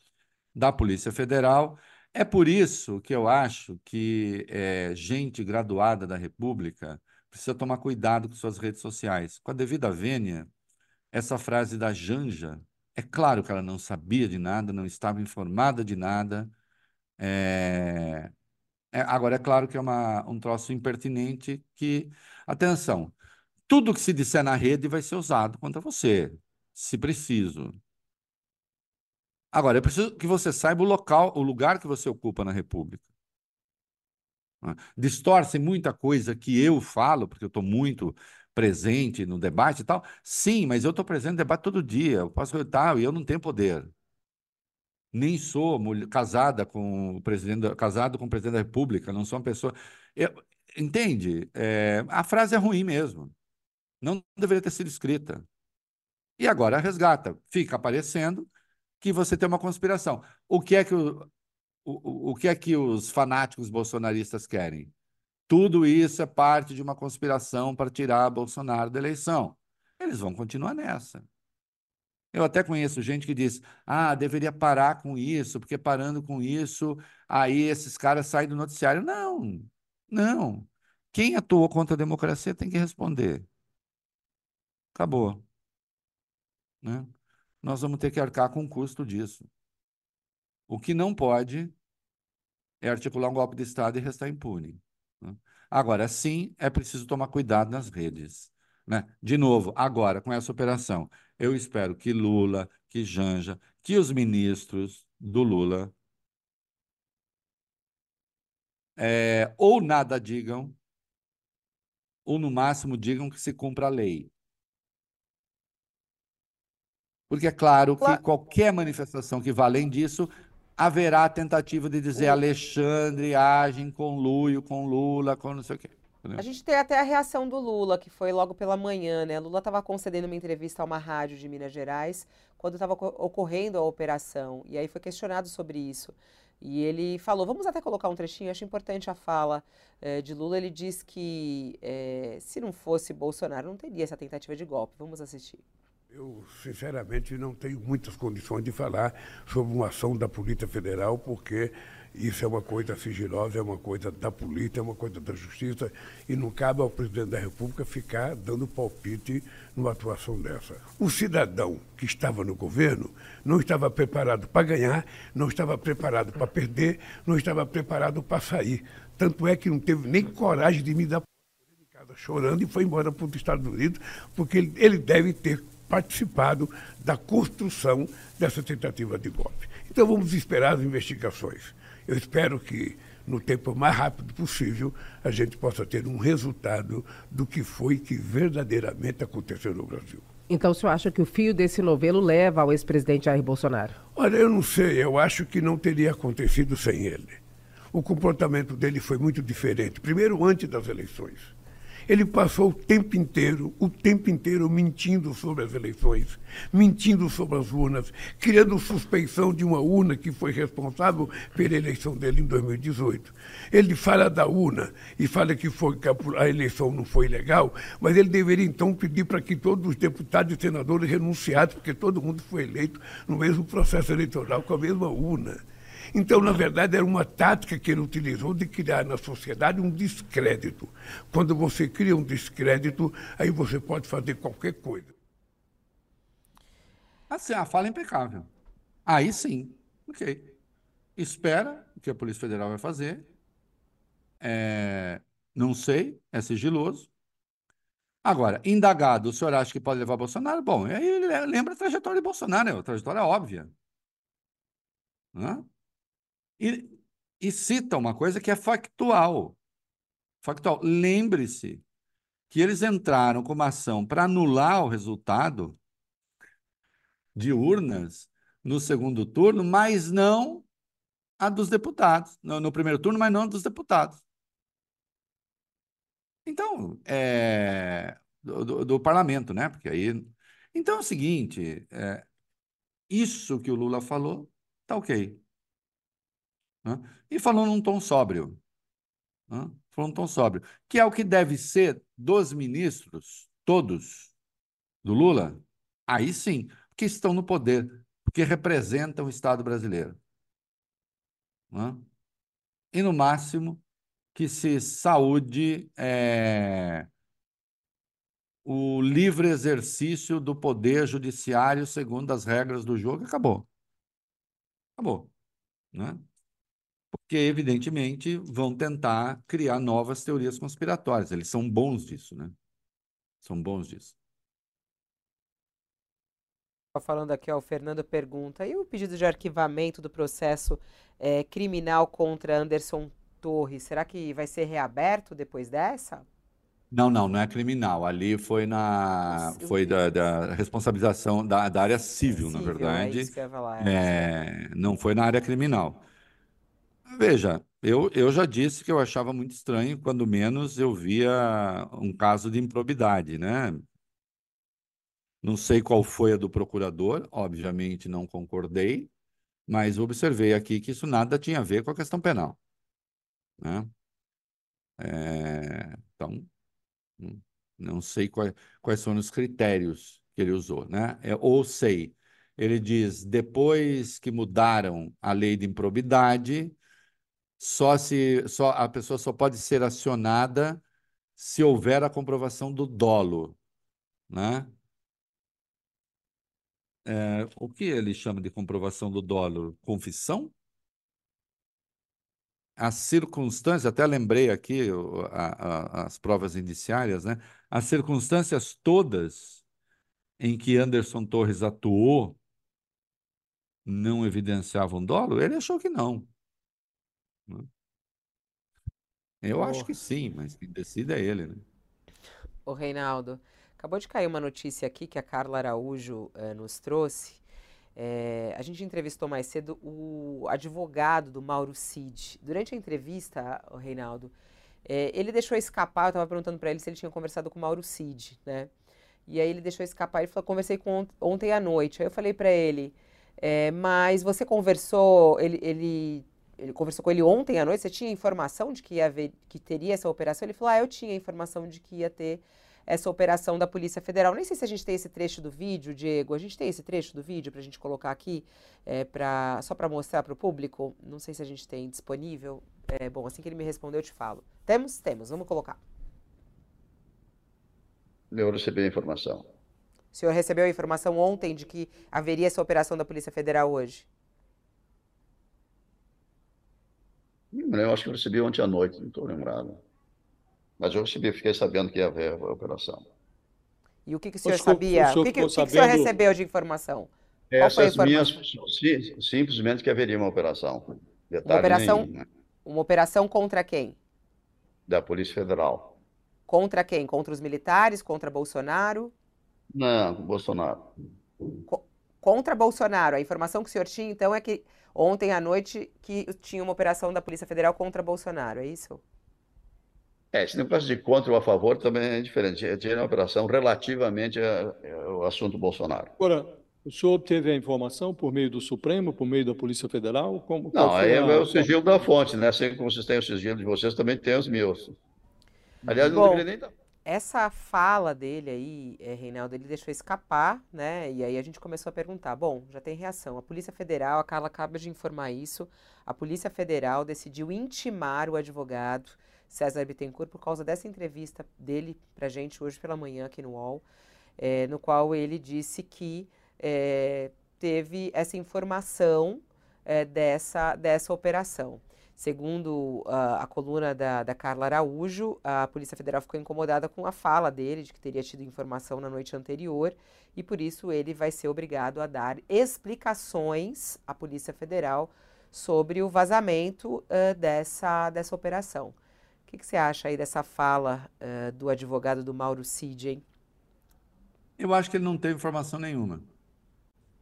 da Polícia Federal. É por isso que eu acho que é, gente graduada da República precisa tomar cuidado com suas redes sociais. Com a devida vênia, essa frase da Janja, é claro que ela não sabia de nada, não estava informada de nada. É... É, agora, é claro que é uma, um troço impertinente que, atenção, tudo que se disser na rede vai ser usado contra você, se preciso. Agora, eu preciso que você saiba o local, o lugar que você ocupa na República. Né? Distorce muita coisa que eu falo, porque eu estou muito presente no debate e tal. Sim, mas eu estou presente no debate todo dia. Eu posso estar e eu não tenho poder. Nem sou mulher, casada com o presidente, casado com o presidente da República. Não sou uma pessoa. Eu, entende? É, a frase é ruim mesmo. Não deveria ter sido escrita. E agora resgata. Fica aparecendo que você tem uma conspiração. O que é que, o, o, o que, é que os fanáticos bolsonaristas querem? Tudo isso é parte de uma conspiração para tirar Bolsonaro da eleição. Eles vão continuar nessa. Eu até conheço gente que diz: ah, deveria parar com isso, porque parando com isso, aí esses caras saem do noticiário. Não, não. Quem atuou contra a democracia tem que responder. Acabou. Né? nós vamos ter que arcar com o custo disso. O que não pode é articular um golpe de Estado e restar impune. Né? Agora, sim, é preciso tomar cuidado nas redes. Né? De novo, agora, com essa operação, eu espero que Lula, que Janja, que os ministros do Lula é, ou nada digam, ou no máximo digam que se cumpra a lei. Porque é claro que qualquer manifestação que vá além disso, haverá tentativa de dizer Alexandre age em conluio com Lula, com não sei o quê. A gente tem até a reação do Lula, que foi logo pela manhã, né? Lula estava concedendo uma entrevista a uma rádio de Minas Gerais quando estava ocorrendo a operação. E aí foi questionado sobre isso. E ele falou, vamos até colocar um trechinho, acho importante a fala eh, de Lula. Ele diz que eh, se não fosse Bolsonaro, não teria essa tentativa de golpe. Vamos assistir. Eu, sinceramente, não tenho muitas condições de falar sobre uma ação da Polícia Federal, porque isso é uma coisa sigilosa, é uma coisa da polícia, é uma coisa da justiça, e não cabe ao presidente da República ficar dando palpite numa atuação dessa. O cidadão que estava no governo não estava preparado para ganhar, não estava preparado para perder, não estava preparado para sair. Tanto é que não teve nem coragem de me dar chorando e foi embora para os Estados Unidos, porque ele deve ter participado da construção dessa tentativa de golpe. Então vamos esperar as investigações. Eu espero que no tempo mais rápido possível a gente possa ter um resultado do que foi que verdadeiramente aconteceu no Brasil. Então o senhor acha que o fio desse novelo leva ao ex-presidente Jair Bolsonaro? Olha, eu não sei, eu acho que não teria acontecido sem ele. O comportamento dele foi muito diferente. Primeiro, antes das eleições. Ele passou o tempo inteiro, o tempo inteiro mentindo sobre as eleições, mentindo sobre as urnas, criando suspeição de uma urna que foi responsável pela eleição dele em 2018. Ele fala da urna e fala que, foi, que a eleição não foi legal, mas ele deveria então pedir para que todos os deputados e senadores renunciassem, porque todo mundo foi eleito no mesmo processo eleitoral com a mesma urna. Então, na verdade, era uma tática que ele utilizou de criar na sociedade um descrédito. Quando você cria um descrédito, aí você pode fazer qualquer coisa. Assim, a fala é impecável. Aí sim, ok. Espera o que a Polícia Federal vai fazer. É, não sei, é sigiloso. Agora, indagado, o senhor acha que pode levar Bolsonaro? Bom, aí lembra a trajetória de Bolsonaro, né? a trajetória óbvia. Não? E, e cita uma coisa que é factual. Factual. Lembre-se que eles entraram com uma ação para anular o resultado de urnas no segundo turno, mas não a dos deputados, no, no primeiro turno, mas não a dos deputados. Então, é, do, do, do parlamento, né? Porque aí. Então é o seguinte: é, isso que o Lula falou, tá ok. Né? E falou num tom sóbrio. Né? Falou num tom sóbrio. Que é o que deve ser dos ministros, todos, do Lula, aí sim, que estão no poder, porque representam o Estado brasileiro. Né? E, no máximo, que se saúde é, o livre exercício do poder judiciário segundo as regras do jogo. Acabou. Acabou. Né? Porque, evidentemente, vão tentar criar novas teorias conspiratórias. Eles são bons disso, né? São bons disso. Falando aqui, ó, o Fernando pergunta: e o pedido de arquivamento do processo é, criminal contra Anderson Torres, será que vai ser reaberto depois dessa? Não, não, não é criminal. Ali foi na foi da, da responsabilização da, da área civil, na Civil, é verdade. isso que eu ia falar. É, não foi na área criminal. Veja, eu, eu já disse que eu achava muito estranho, quando menos eu via um caso de improbidade, né? Não sei qual foi a do procurador, obviamente não concordei, mas observei aqui que isso nada tinha a ver com a questão penal, né? É, então, hum, não sei quais, quais foram os critérios que ele usou, né? É, ou sei, ele diz, depois que mudaram a lei de improbidade, só se só a pessoa só pode ser acionada se houver a comprovação do dolo, né? É, o que ele chama de comprovação do dolo? Confissão? As circunstâncias, até lembrei aqui a, a, as provas indiciárias, né? As circunstâncias todas em que Anderson Torres atuou não evidenciavam dolo? Ele achou que não. Né? Eu acho que sim, mas quem decide é ele, né? Ô, Reinaldo, acabou de cair uma notícia aqui que a Carla Araújo eh, nos trouxe. Eh, a gente entrevistou mais cedo o advogado do Mauro Cid. Durante a entrevista, ô, Reinaldo, eh, ele deixou escapar, eu estava perguntando para ele se ele tinha conversado com o Mauro Cid, né? E aí ele deixou escapar, ele falou, conversei com ont- ontem à noite. Aí eu falei para ele, eh, mas você conversou, ele, ele, ele conversou com ele ontem à noite, você tinha informação de que ia haver, que teria essa operação? Ele falou, ah, eu tinha informação de que ia ter essa operação da Polícia Federal. Nem sei se a gente tem esse trecho do vídeo, Diego. A gente tem esse trecho do vídeo para a gente colocar aqui, é, pra, só para mostrar para o público? Não sei se a gente tem disponível. É, bom, assim que ele me responder, eu te falo. Temos? Temos. Vamos colocar. Eu recebi a informação. O senhor recebeu a informação ontem de que haveria essa operação da Polícia Federal hoje? Eu acho que eu recebi ontem à noite, não estou lembrado. Mas eu recebi, fiquei sabendo que ia haver a operação. E o que, que o senhor sabia? o senhor O que, que, ficou o que que o senhor sabendo- recebeu de informação? Qual foi a Essas minhas, informação? sim, simplesmente que haveria uma operação. Uma operação nenhum, né? Uma operação contra quem? Da Polícia Federal. Contra quem? Contra os militares? Contra Bolsonaro? Não, Bolsonaro. Co- Contra Bolsonaro. A informação que o senhor tinha, então, é que ontem à noite que tinha uma operação da Polícia Federal contra Bolsonaro, é isso? É, esse negócio de contra ou a favor também é diferente. Tinha uma operação relativamente ao assunto Bolsonaro. Agora, o senhor obteve a informação por meio do Supremo, por meio da Polícia Federal? Como, Não, aí a- é o sigilo da fonte, né? Assim como vocês têm o sigilo de vocês, também tem os meus. Aliás, não Bom, deveria nem dar. Essa fala dele aí, eh, Reinaldo, ele deixou escapar, né? E aí a gente começou a perguntar. Bom, já tem reação. A Polícia Federal, a Carla acaba de informar isso. A Polícia Federal decidiu intimar o advogado César Bittencourt por causa dessa entrevista dele pra gente hoje pela manhã aqui no UOL, eh, no qual ele disse que eh, teve essa informação dessa, dessa operação. Segundo ah, a coluna da, da Carla Araújo, a Polícia Federal ficou incomodada com a fala dele, de que teria tido informação na noite anterior, e por isso ele vai ser obrigado a dar explicações à Polícia Federal sobre o vazamento ah, dessa, dessa operação. O que, que você acha aí dessa fala ah, do advogado do Mauro Cid, hein? Eu acho que ele não teve informação nenhuma.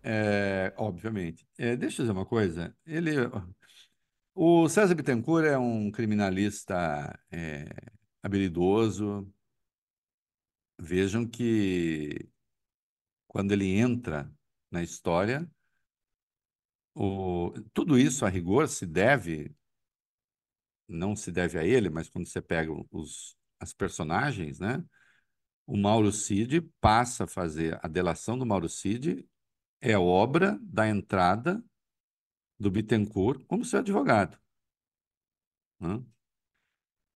É, obviamente. É, deixa eu dizer uma coisa. Ele, O César Bittencourt é um criminalista é, habilidoso. Vejam que quando ele entra na história, o, tudo isso, a rigor, se deve, não se deve a ele, mas quando você pega os, as personagens, né? O Mauro Cid passa a fazer a delação do Mauro Cid é obra da entrada do Bittencourt como seu advogado. Né?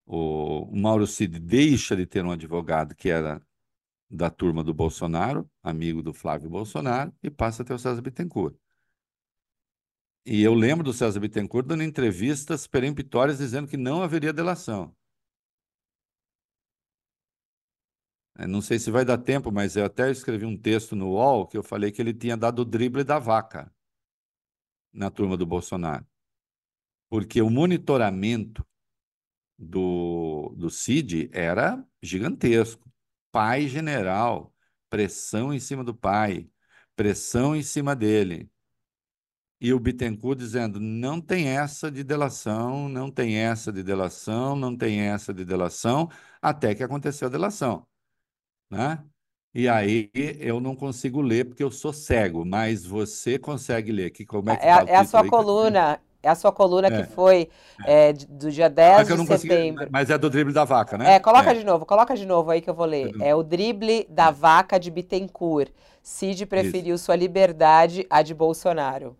O, Mauro Cid deixa de ter um advogado que era da turma do Bolsonaro, amigo do Flávio Bolsonaro, e passa a ter o César Bittencourt. E eu lembro do César Bittencourt dando entrevistas peremptórias dizendo que não haveria delação. Eu não sei se vai dar tempo, mas eu até escrevi um texto no UOL que eu falei que ele tinha dado o drible da vaca na turma do Bolsonaro. Porque o monitoramento do, do CID era gigantesco. Pai general, pressão em cima do pai, pressão em cima dele. E o Bittencourt dizendo: não tem essa de delação, não tem essa de delação, não tem essa de delação, até que aconteceu a delação. Né? E aí eu não consigo ler porque eu sou cego, mas você consegue ler. Que, como é que é, tá é a sua aí? coluna, é a sua coluna É. que foi é, de- do dia 10 Mas eu de não consegui, setembro. mas é do drible da vaca, né? É, coloca É. de novo, coloca de novo aí que eu vou ler. É o drible da vaca de Bittencourt. Cid preferiu sua liberdade à de Bolsonaro.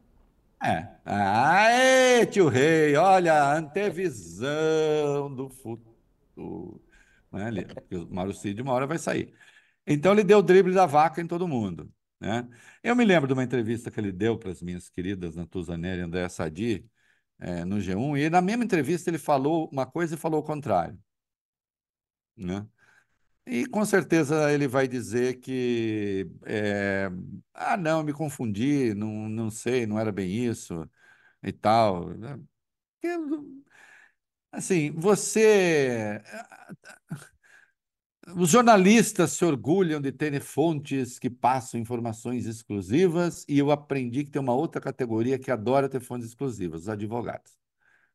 É. Aê, tio Rei, olha, a antevisão do futuro. Né, porque o Mauro Cid uma hora vai sair. Então ele deu o drible da vaca em todo mundo. Né? Eu me lembro de uma entrevista que ele deu para as minhas queridas Natuzaneri e Andréa Sadi, eh, no G1, e na mesma entrevista ele falou uma coisa e falou o contrário. Né? E com certeza ele vai dizer que, eh, ah, não, me confundi, não, não sei, não era bem isso e tal. né? Assim, você. Os jornalistas se orgulham de terem fontes que passam informações exclusivas, e eu aprendi que tem uma outra categoria que adora ter fontes exclusivas, os advogados.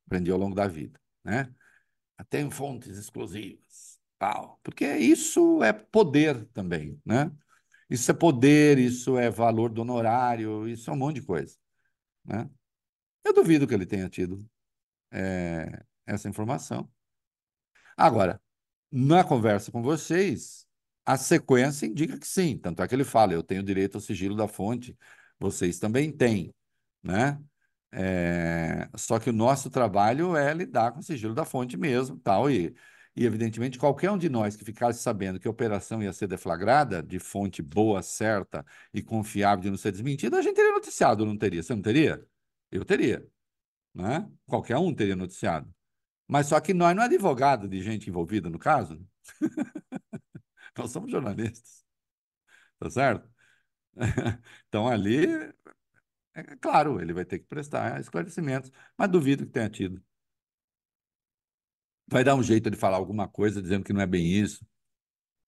Aprendi ao longo da vida, né? Tem fontes exclusivas, tal. Porque isso é poder também, né? Isso é poder, isso é valor do honorário, isso é um monte de coisa, né? Eu duvido que ele tenha tido eh, essa informação. Agora, na conversa com vocês, a sequência indica que sim. Tanto é que ele fala: eu tenho direito ao sigilo da fonte, vocês também têm, né? É, só que o nosso trabalho é lidar com o sigilo da fonte mesmo, tal. E, e evidentemente, qualquer um de nós que ficasse sabendo que a operação ia ser deflagrada, de fonte boa, certa e confiável de não ser desmentida, a gente teria noticiado, não teria? Você não teria? Eu teria, né? Qualquer um teria noticiado. Mas só que nós não é advogado de gente envolvida no caso. Nós somos jornalistas. Tá certo? Então ali, é claro, ele vai ter que prestar esclarecimentos, mas duvido que tenha tido. Vai dar um jeito de falar alguma coisa dizendo que não é bem isso,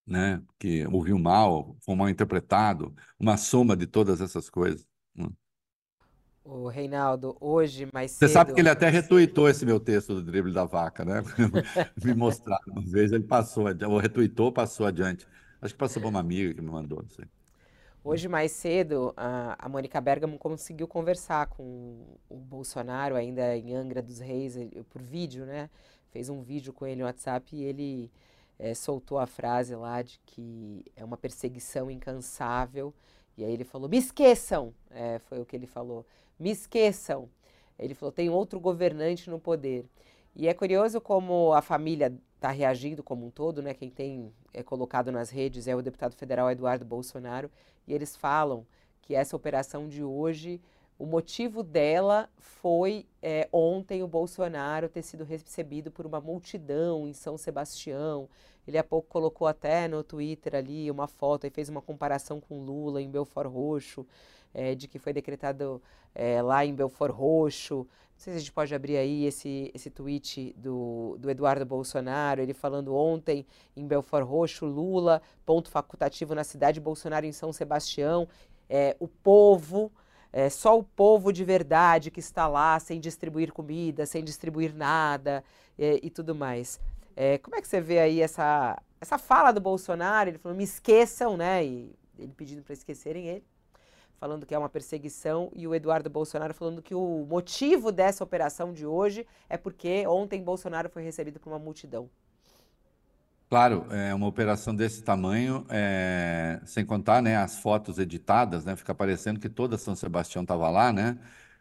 né? Que ouviu mal, foi mal interpretado, uma soma de todas essas coisas. né? O Reinaldo, hoje mais Você cedo. sabe que ele até retuitou esse meu texto do drible da vaca, né? Me mostraram uma vez, ele passou, ou retuitou, passou adiante. Acho que passou para uma amiga que me mandou, não sei. Hoje mais cedo, a, a Mônica Bergamo conseguiu conversar com o Bolsonaro, ainda em Angra dos Reis, por vídeo, né? Fez um vídeo com ele no WhatsApp e ele eh, soltou a frase lá de que é uma perseguição incansável. E aí ele falou: me esqueçam! É, foi o que ele falou: me esqueçam! Ele falou: tem outro governante no poder. E é curioso como a família está reagindo como um todo, né? Quem tem é, colocado nas redes é o deputado federal Eduardo Bolsonaro, e eles falam que essa operação de hoje, o motivo dela foi é, ontem o Bolsonaro ter sido recebido por uma multidão em São Sebastião. Ele há pouco colocou até no Twitter ali uma foto e fez uma comparação com Lula em Belfort Roxo, é, de que foi decretado é, lá em Belfort Roxo. Não sei se a gente pode abrir aí esse, esse tweet do, do Eduardo Bolsonaro, ele falando ontem em Belfort Roxo, Lula, ponto facultativo na cidade, Bolsonaro em São Sebastião, é, o povo é só o povo de verdade que está lá sem distribuir comida, sem distribuir nada é, e tudo mais. É, como é que você vê aí essa, essa fala do Bolsonaro? Ele falou, me esqueçam, né? E ele pedindo para esquecerem ele, falando que é uma perseguição, e o Eduardo Bolsonaro falando que o motivo dessa operação de hoje é porque ontem Bolsonaro foi recebido por uma multidão. Claro, é uma operação desse tamanho, é, sem contar, né, as fotos editadas, né, fica parecendo que toda São Sebastião estava lá, né?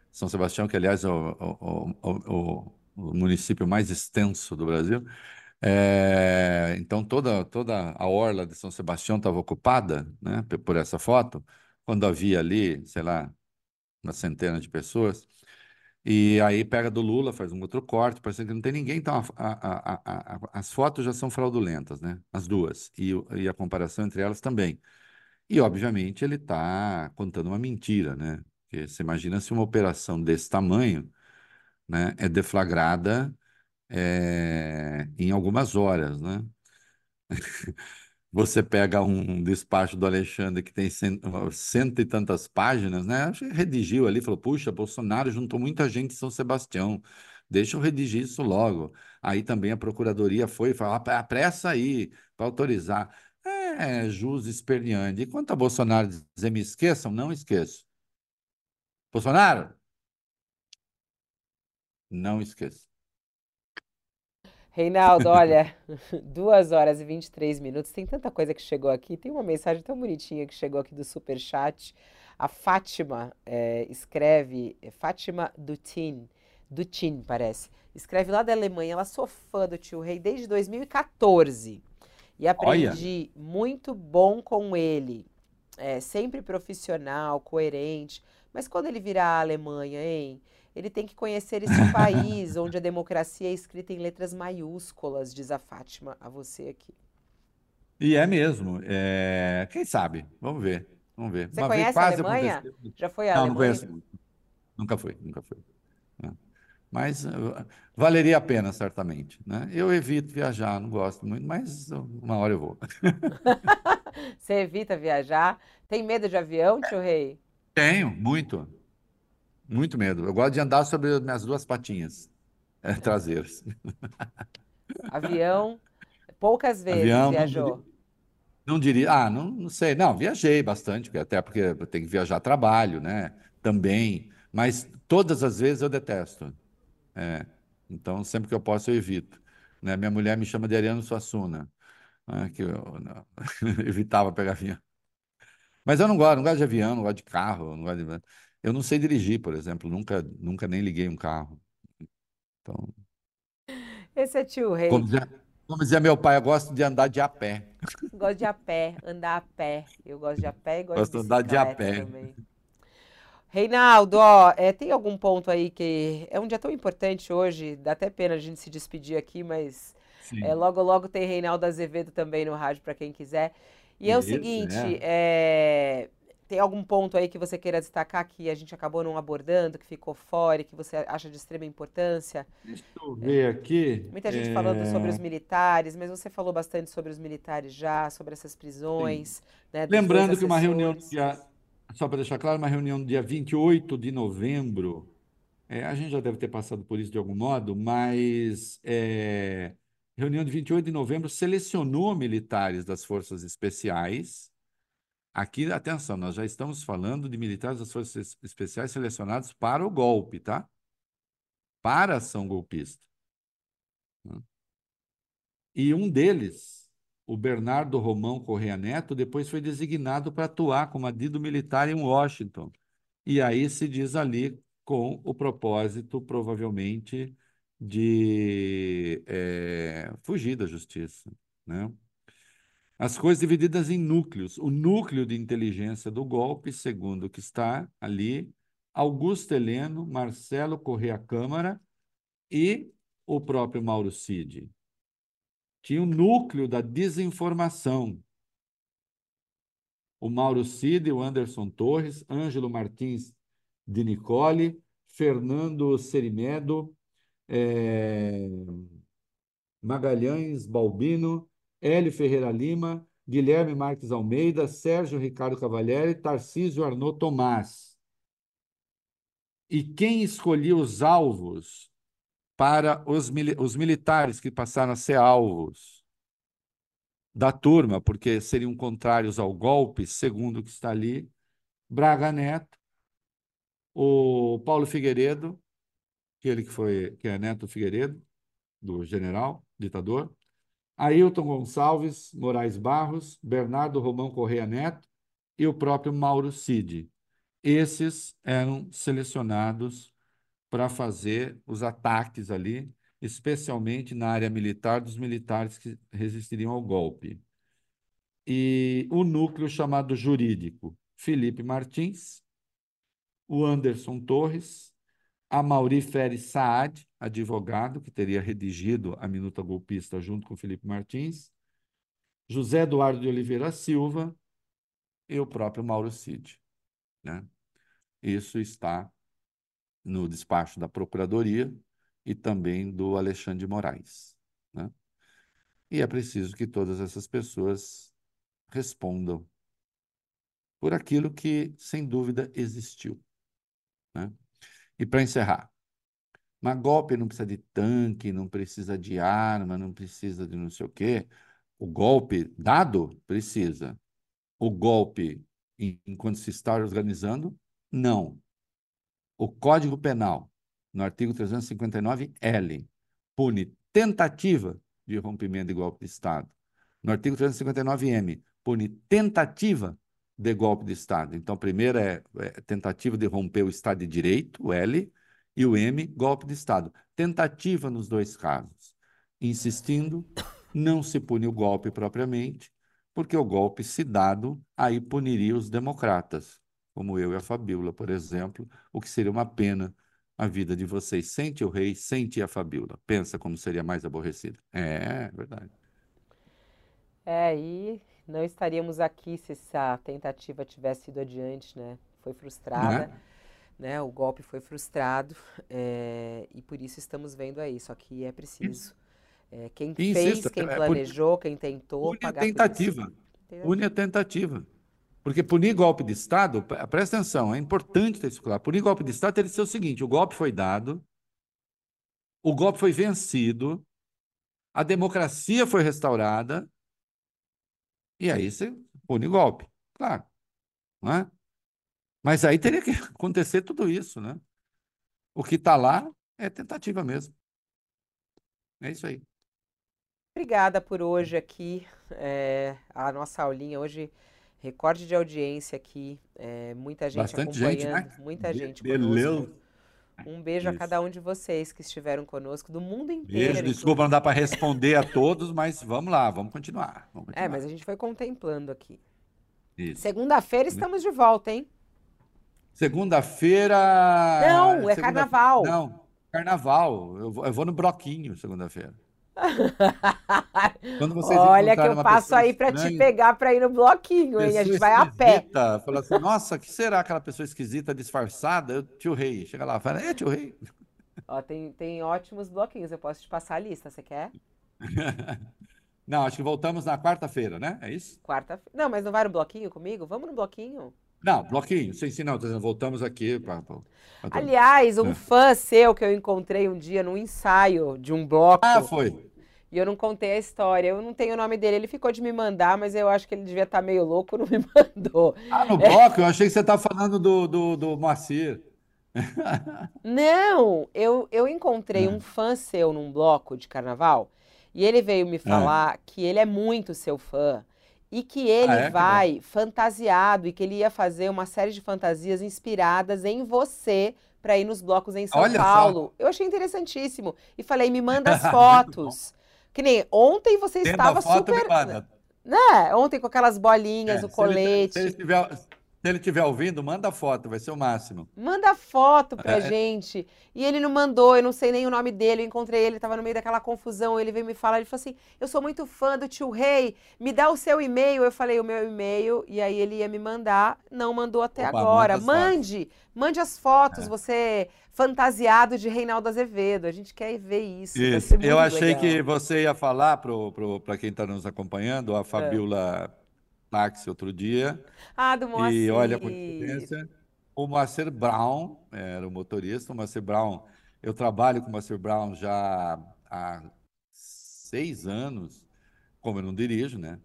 São Sebastião, que aliás é o, o, o, o município mais extenso do Brasil. É, então toda toda a orla de São Sebastião estava ocupada, né, por essa foto, quando havia ali, sei lá, uma centena de pessoas. E aí pega do Lula, faz um outro corte, parece que não tem ninguém. Então, a, a, a, as fotos já são fraudulentas, né? As duas. E, e a comparação entre elas também. E, obviamente, ele está contando uma mentira, né? Porque você imagina se uma operação desse tamanho né, é deflagrada é, em algumas horas, né? você pega um despacho do Alexandre que tem cento, cento e tantas páginas, né? Acho que redigiu ali, falou: puxa, Bolsonaro juntou muita gente em São Sebastião, deixa eu redigir isso logo. Aí também a procuradoria foi e falou: apressa aí para autorizar. É, Jus esperneante. E quanto a Bolsonaro dizer me esqueçam, não esqueço. Bolsonaro, não esqueça. Reinaldo, olha, duas horas e 23 minutos. Tem tanta coisa que chegou aqui. Tem uma mensagem tão bonitinha que chegou aqui do super chat. A Fátima é, escreve, é Fátima Dutin, Dutin parece. Escreve lá da Alemanha. Ela sou fã do tio Rei desde 2014 e aprendi olha. muito bom com ele. É, sempre profissional, coerente. Mas quando ele virar a Alemanha, hein? Ele tem que conhecer esse país onde a democracia é escrita em letras maiúsculas, diz a Fátima a você aqui. E é mesmo. É... Quem sabe? Vamos ver. Vamos ver. Você Uma conhece a Alemanha? Aconteceu. Já foi a não, Alemanha? Não, conheço. Nunca fui, nunca fui. É. Mas uh, valeria a pena, certamente. Né? Eu evito viajar, não gosto muito, mas uma hora eu vou. Você evita viajar? Tem medo de avião, tio Rei? Tenho, muito. Muito medo. Eu gosto de andar sobre as minhas duas patinhas é, traseiras. Avião, poucas vezes Avião, viajou. Não diria, ah, não, não sei. Não, viajei bastante, até porque eu tenho que viajar a trabalho, né? Também. Mas todas as vezes eu detesto. É, então, sempre que eu posso, eu evito. Né? Minha mulher me chama de Ariano Suassuna, né? que eu não, evitava pegar avião. Mas eu não gosto, não gosto de avião, não gosto de carro, não gosto de... Eu não sei dirigir, por exemplo, nunca, nunca nem liguei um carro. Então, Esse é tio Rei. como dizia, como dizia meu pai, eu gosto de andar de a pé. Gosto de a pé, andar a pé. Eu gosto de a pé e gosto, Gosto de andar de a pé. também. Reinaldo, ó, é, tem algum ponto aí que é um dia tão importante hoje, dá até pena a gente se despedir aqui, mas é, logo logo tem Reinaldo Azevedo também no rádio para quem quiser. E é o Isso, seguinte, é. é, tem algum ponto aí que você queira destacar que a gente acabou não abordando, que ficou fora e que você acha de extrema importância? Deixa eu ver aqui. Muita gente falando sobre os É, militares, mas você falou bastante sobre os militares já, sobre essas prisões, né, Lembrando que uma reunião dia, só para deixar claro, uma reunião no dia 28 de novembro, é, a gente já deve ter passado por isso de algum modo, mas é, reunião de 28 de novembro selecionou militares das forças especiais. Aqui, atenção, nós já estamos falando de militares das forças especiais selecionados para o golpe, tá? Para a ação golpista. E um deles, o Bernardo Romão Correia Neto, depois foi designado para atuar como adido militar em Washington. E aí se diz ali com o propósito, provavelmente, de eh, fugir da justiça, né? As coisas divididas em núcleos. O núcleo de inteligência do golpe, segundo o que está ali, Augusto Heleno, Marcelo Correa Câmara e o próprio Mauro Cid. Tinha o núcleo da desinformação. O Mauro Cid, o Anderson Torres, Ângelo Martins de Nicole, Fernando Cerimedo, eh, Magalhães Balbino, Hélio Ferreira Lima, Guilherme Marques Almeida, Sérgio Ricardo Cavalieri, Tarcísio Arnaud Tomás. E quem escolhia os alvos para os, mili os militares que passaram a ser alvos da turma, porque seriam contrários ao golpe, segundo o que está ali, Braga Neto, o Paulo Figueiredo, aquele que foi que é neto do Figueiredo, do general, ditador, Ailton Gonçalves Moraes Barros, Bernardo Romão Correia Neto e o próprio Mauro Cid. Esses eram selecionados para fazer os ataques ali, especialmente na área militar dos militares que resistiriam ao golpe. E o núcleo chamado jurídico, Felipe Martins, o Anderson Torres, a Mauri Feres Saad, advogado, que teria redigido a minuta golpista junto com Felipe Martins, José Eduardo de Oliveira Silva e o próprio Mauro Cid. Né? Isso está no despacho da Procuradoria e também do Alexandre de Moraes. Né? E é preciso que todas essas pessoas respondam por aquilo que, sem dúvida, existiu. Né? E para encerrar, mas golpe não precisa de tanque, não precisa de arma, não precisa de não sei o quê. O golpe dado precisa. O golpe enquanto se está organizando, não. O Código Penal, no artigo 359-L, pune tentativa de rompimento de golpe de Estado. No artigo 359-M, pune tentativa de golpe de Estado. Então, primeiro é, é tentativa de romper o Estado de Direito, o L, e o M, golpe de Estado. Tentativa nos dois casos. Insistindo, não se pune o golpe propriamente, porque o golpe, se dado, aí puniria os democratas, como eu e a Fabíola, por exemplo, o que seria uma pena a vida de vocês. Sente o rei, sente a Fabíola. Pensa como seria mais aborrecida. É, é verdade. É, e não estaríamos aqui se essa tentativa tivesse ido adiante, né? Foi frustrada. É? Né, o golpe foi frustrado é, e por isso estamos vendo aí. Só que é preciso. É, quem fez, quem planejou, quem tentou. Une a tentativa. Une a tentativa. Porque punir golpe de Estado, presta atenção, é importante ter isso claro. Punir golpe de Estado teria que ser o seguinte: o golpe foi dado, o golpe foi vencido, a democracia foi restaurada, e aí você pune golpe, claro. Não é? Mas aí teria que acontecer tudo isso, né? O que está lá é tentativa mesmo. É isso aí. Obrigada por hoje aqui. É, a nossa aulinha hoje, recorde de audiência aqui. É, muita gente Bastante acompanhando. Gente, né? Muita gente Beleza. Um beijo Isso. a cada um de vocês que estiveram conosco, do mundo inteiro. Beijo, desculpa, não dá para responder a todos, mas vamos lá, vamos continuar, vamos continuar. É, mas a gente foi contemplando aqui. Segunda-feira estamos de volta, hein? Segunda-feira. Não, é segunda... carnaval. Não, carnaval. Eu vou, eu vou no bloquinho segunda-feira. Quando vocês Olha que eu passo aí para te pegar para ir no bloquinho, hein? A gente vai a pé. Fala assim, nossa, que será aquela pessoa esquisita, disfarçada? Eu, tio Rei. Chega lá, fala, é, tio Rei. Ó, tem, tem ótimos bloquinhos, eu posso te passar a lista, você quer? não, acho que voltamos na quarta-feira, né? É isso? Quarta-feira. Não, mas não vai no bloquinho comigo? Vamos no bloquinho. Não, bloquinho, sim, não. Voltamos aqui para. Aliás, um é. fã seu que eu encontrei um dia num ensaio de um bloco. Ah, foi. E eu não contei a história. Eu não tenho o nome dele. Ele ficou de me mandar, mas eu acho que ele devia estar tá meio louco, não me mandou. Ah, no bloco? É. Eu achei que você estava falando do, do, do Moacir. Não, eu, eu encontrei um fã seu num bloco de carnaval e ele veio me falar é. que ele é muito seu fã e que ele ah, é? vai que fantasiado e que ele ia fazer uma série de fantasias inspiradas em você para ir nos blocos em São Olha Paulo. Só. Eu achei interessantíssimo e falei, me manda as fotos. Que nem ontem você Tendo estava super, né? Ontem com aquelas bolinhas, é, o colete. Se ele, se ele tiver, se ele estiver ouvindo, manda foto, vai ser o máximo. Manda foto pra é. gente. E ele não mandou, eu não sei nem o nome dele, eu encontrei ele, tava no meio daquela confusão, ele veio me falar, ele falou assim, eu sou muito fã do tio Rei, me dá o seu e-mail. Eu falei o meu e-mail, e aí ele ia me mandar, não mandou até Opa, agora. Mande, mande as fotos, é. você fantasiado de Reinaldo Azevedo, a gente quer ver isso. Isso, eu achei legal. que você ia falar para quem está nos acompanhando, a é. Fabiola táxi outro dia. Ah, do Moacir. E olha a coincidência. o Moacir Brown era o motorista. O Moacir Brown, eu trabalho com o Moacir Brown já há seis anos, como eu não dirijo, né?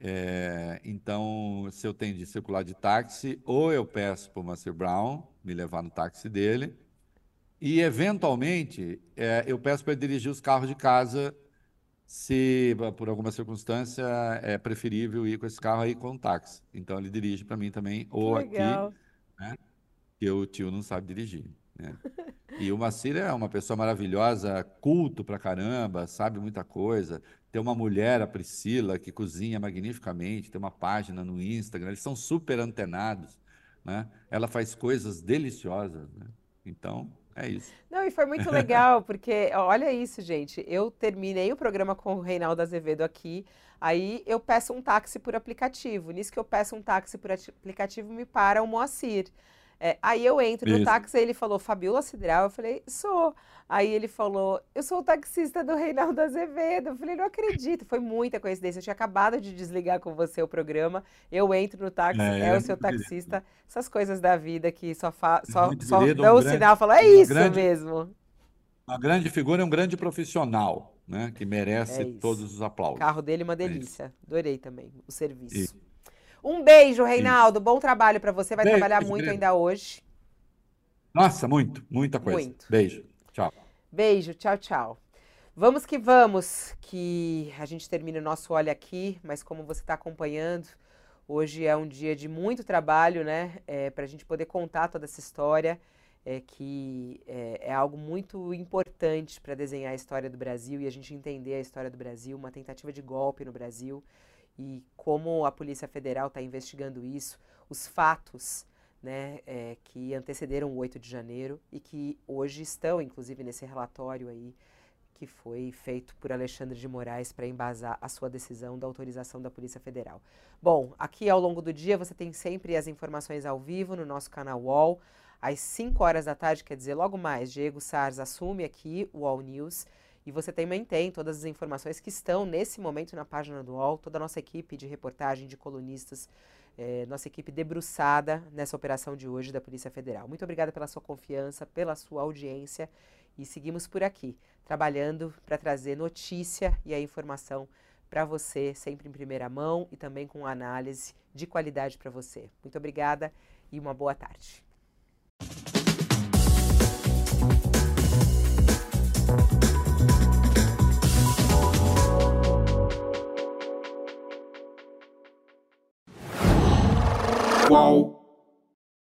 É, então, se eu tenho de circular de táxi, ou eu peço para o Moacir Brown me levar no táxi dele, e eventualmente é, eu peço para dirigir os carros de casa se por alguma circunstância é preferível ir com esse carro aí com um táxi. Então ele dirige para mim também, ou aqui, né? Que o tio não sabe dirigir. Né? E o Macir é uma pessoa maravilhosa, culto pra caramba, sabe muita coisa. Tem uma mulher, a Priscila, que cozinha magnificamente, tem uma página no Instagram, eles são super antenados, né? Ela faz coisas deliciosas, né? Então, é isso. Não, e foi muito legal, porque olha isso, gente. Eu terminei o programa com o Reinaldo Azevedo aqui. Aí eu peço um táxi por aplicativo. Nisso que eu peço um táxi por aplicativo, me para o Moacir. É, aí eu entro no táxi, ele falou, Fabiola Sideral. Eu falei, sou. Aí ele falou, eu sou o taxista do Reinaldo Azevedo. Eu falei, não acredito. Foi muita coincidência. Eu tinha acabado de desligar com você o programa. Eu entro no táxi, é, é o seu taxista. Essas coisas da vida que só, fa só, só querido, dão um o grande, sinal e falam, é isso grande, mesmo. Uma grande figura, é um grande profissional, né? Que merece é todos os aplausos. O carro dele é uma é delícia. Adorei também o serviço. Isso. Um beijo, Reinaldo. Bom trabalho para você. Vai beijo, trabalhar muito beijo. ainda hoje. Nossa, muito, muita coisa. Muito. Beijo. Tchau. Beijo, tchau, tchau. Vamos que vamos, que a gente termina o nosso Olha Aqui, mas como você está acompanhando, hoje é um dia de muito trabalho, né? É, para a gente poder contar toda essa história, é, que é, é algo muito importante para desenhar a história do Brasil e a gente entender a história do Brasil, uma tentativa de golpe no Brasil e como a Polícia Federal está investigando isso, os fatos né, é, que antecederam o 8 de janeiro e que hoje estão, inclusive, nesse relatório aí que foi feito por Alexandre de Moraes para embasar a sua decisão da autorização da Polícia Federal. Bom, aqui ao longo do dia você tem sempre as informações ao vivo no nosso canal UOL. Às 5 horas da tarde, quer dizer, logo mais, Diego Sars assume aqui o UOL News e você também tem todas as informações que estão nesse momento na página do UOL, toda a nossa equipe de reportagem, de colunistas, é, nossa equipe debruçada nessa operação de hoje da Polícia Federal. Muito obrigada pela sua confiança, pela sua audiência e seguimos por aqui, trabalhando para trazer notícia e a informação para você, sempre em primeira mão e também com análise de qualidade para você. Muito obrigada e uma boa tarde. Qual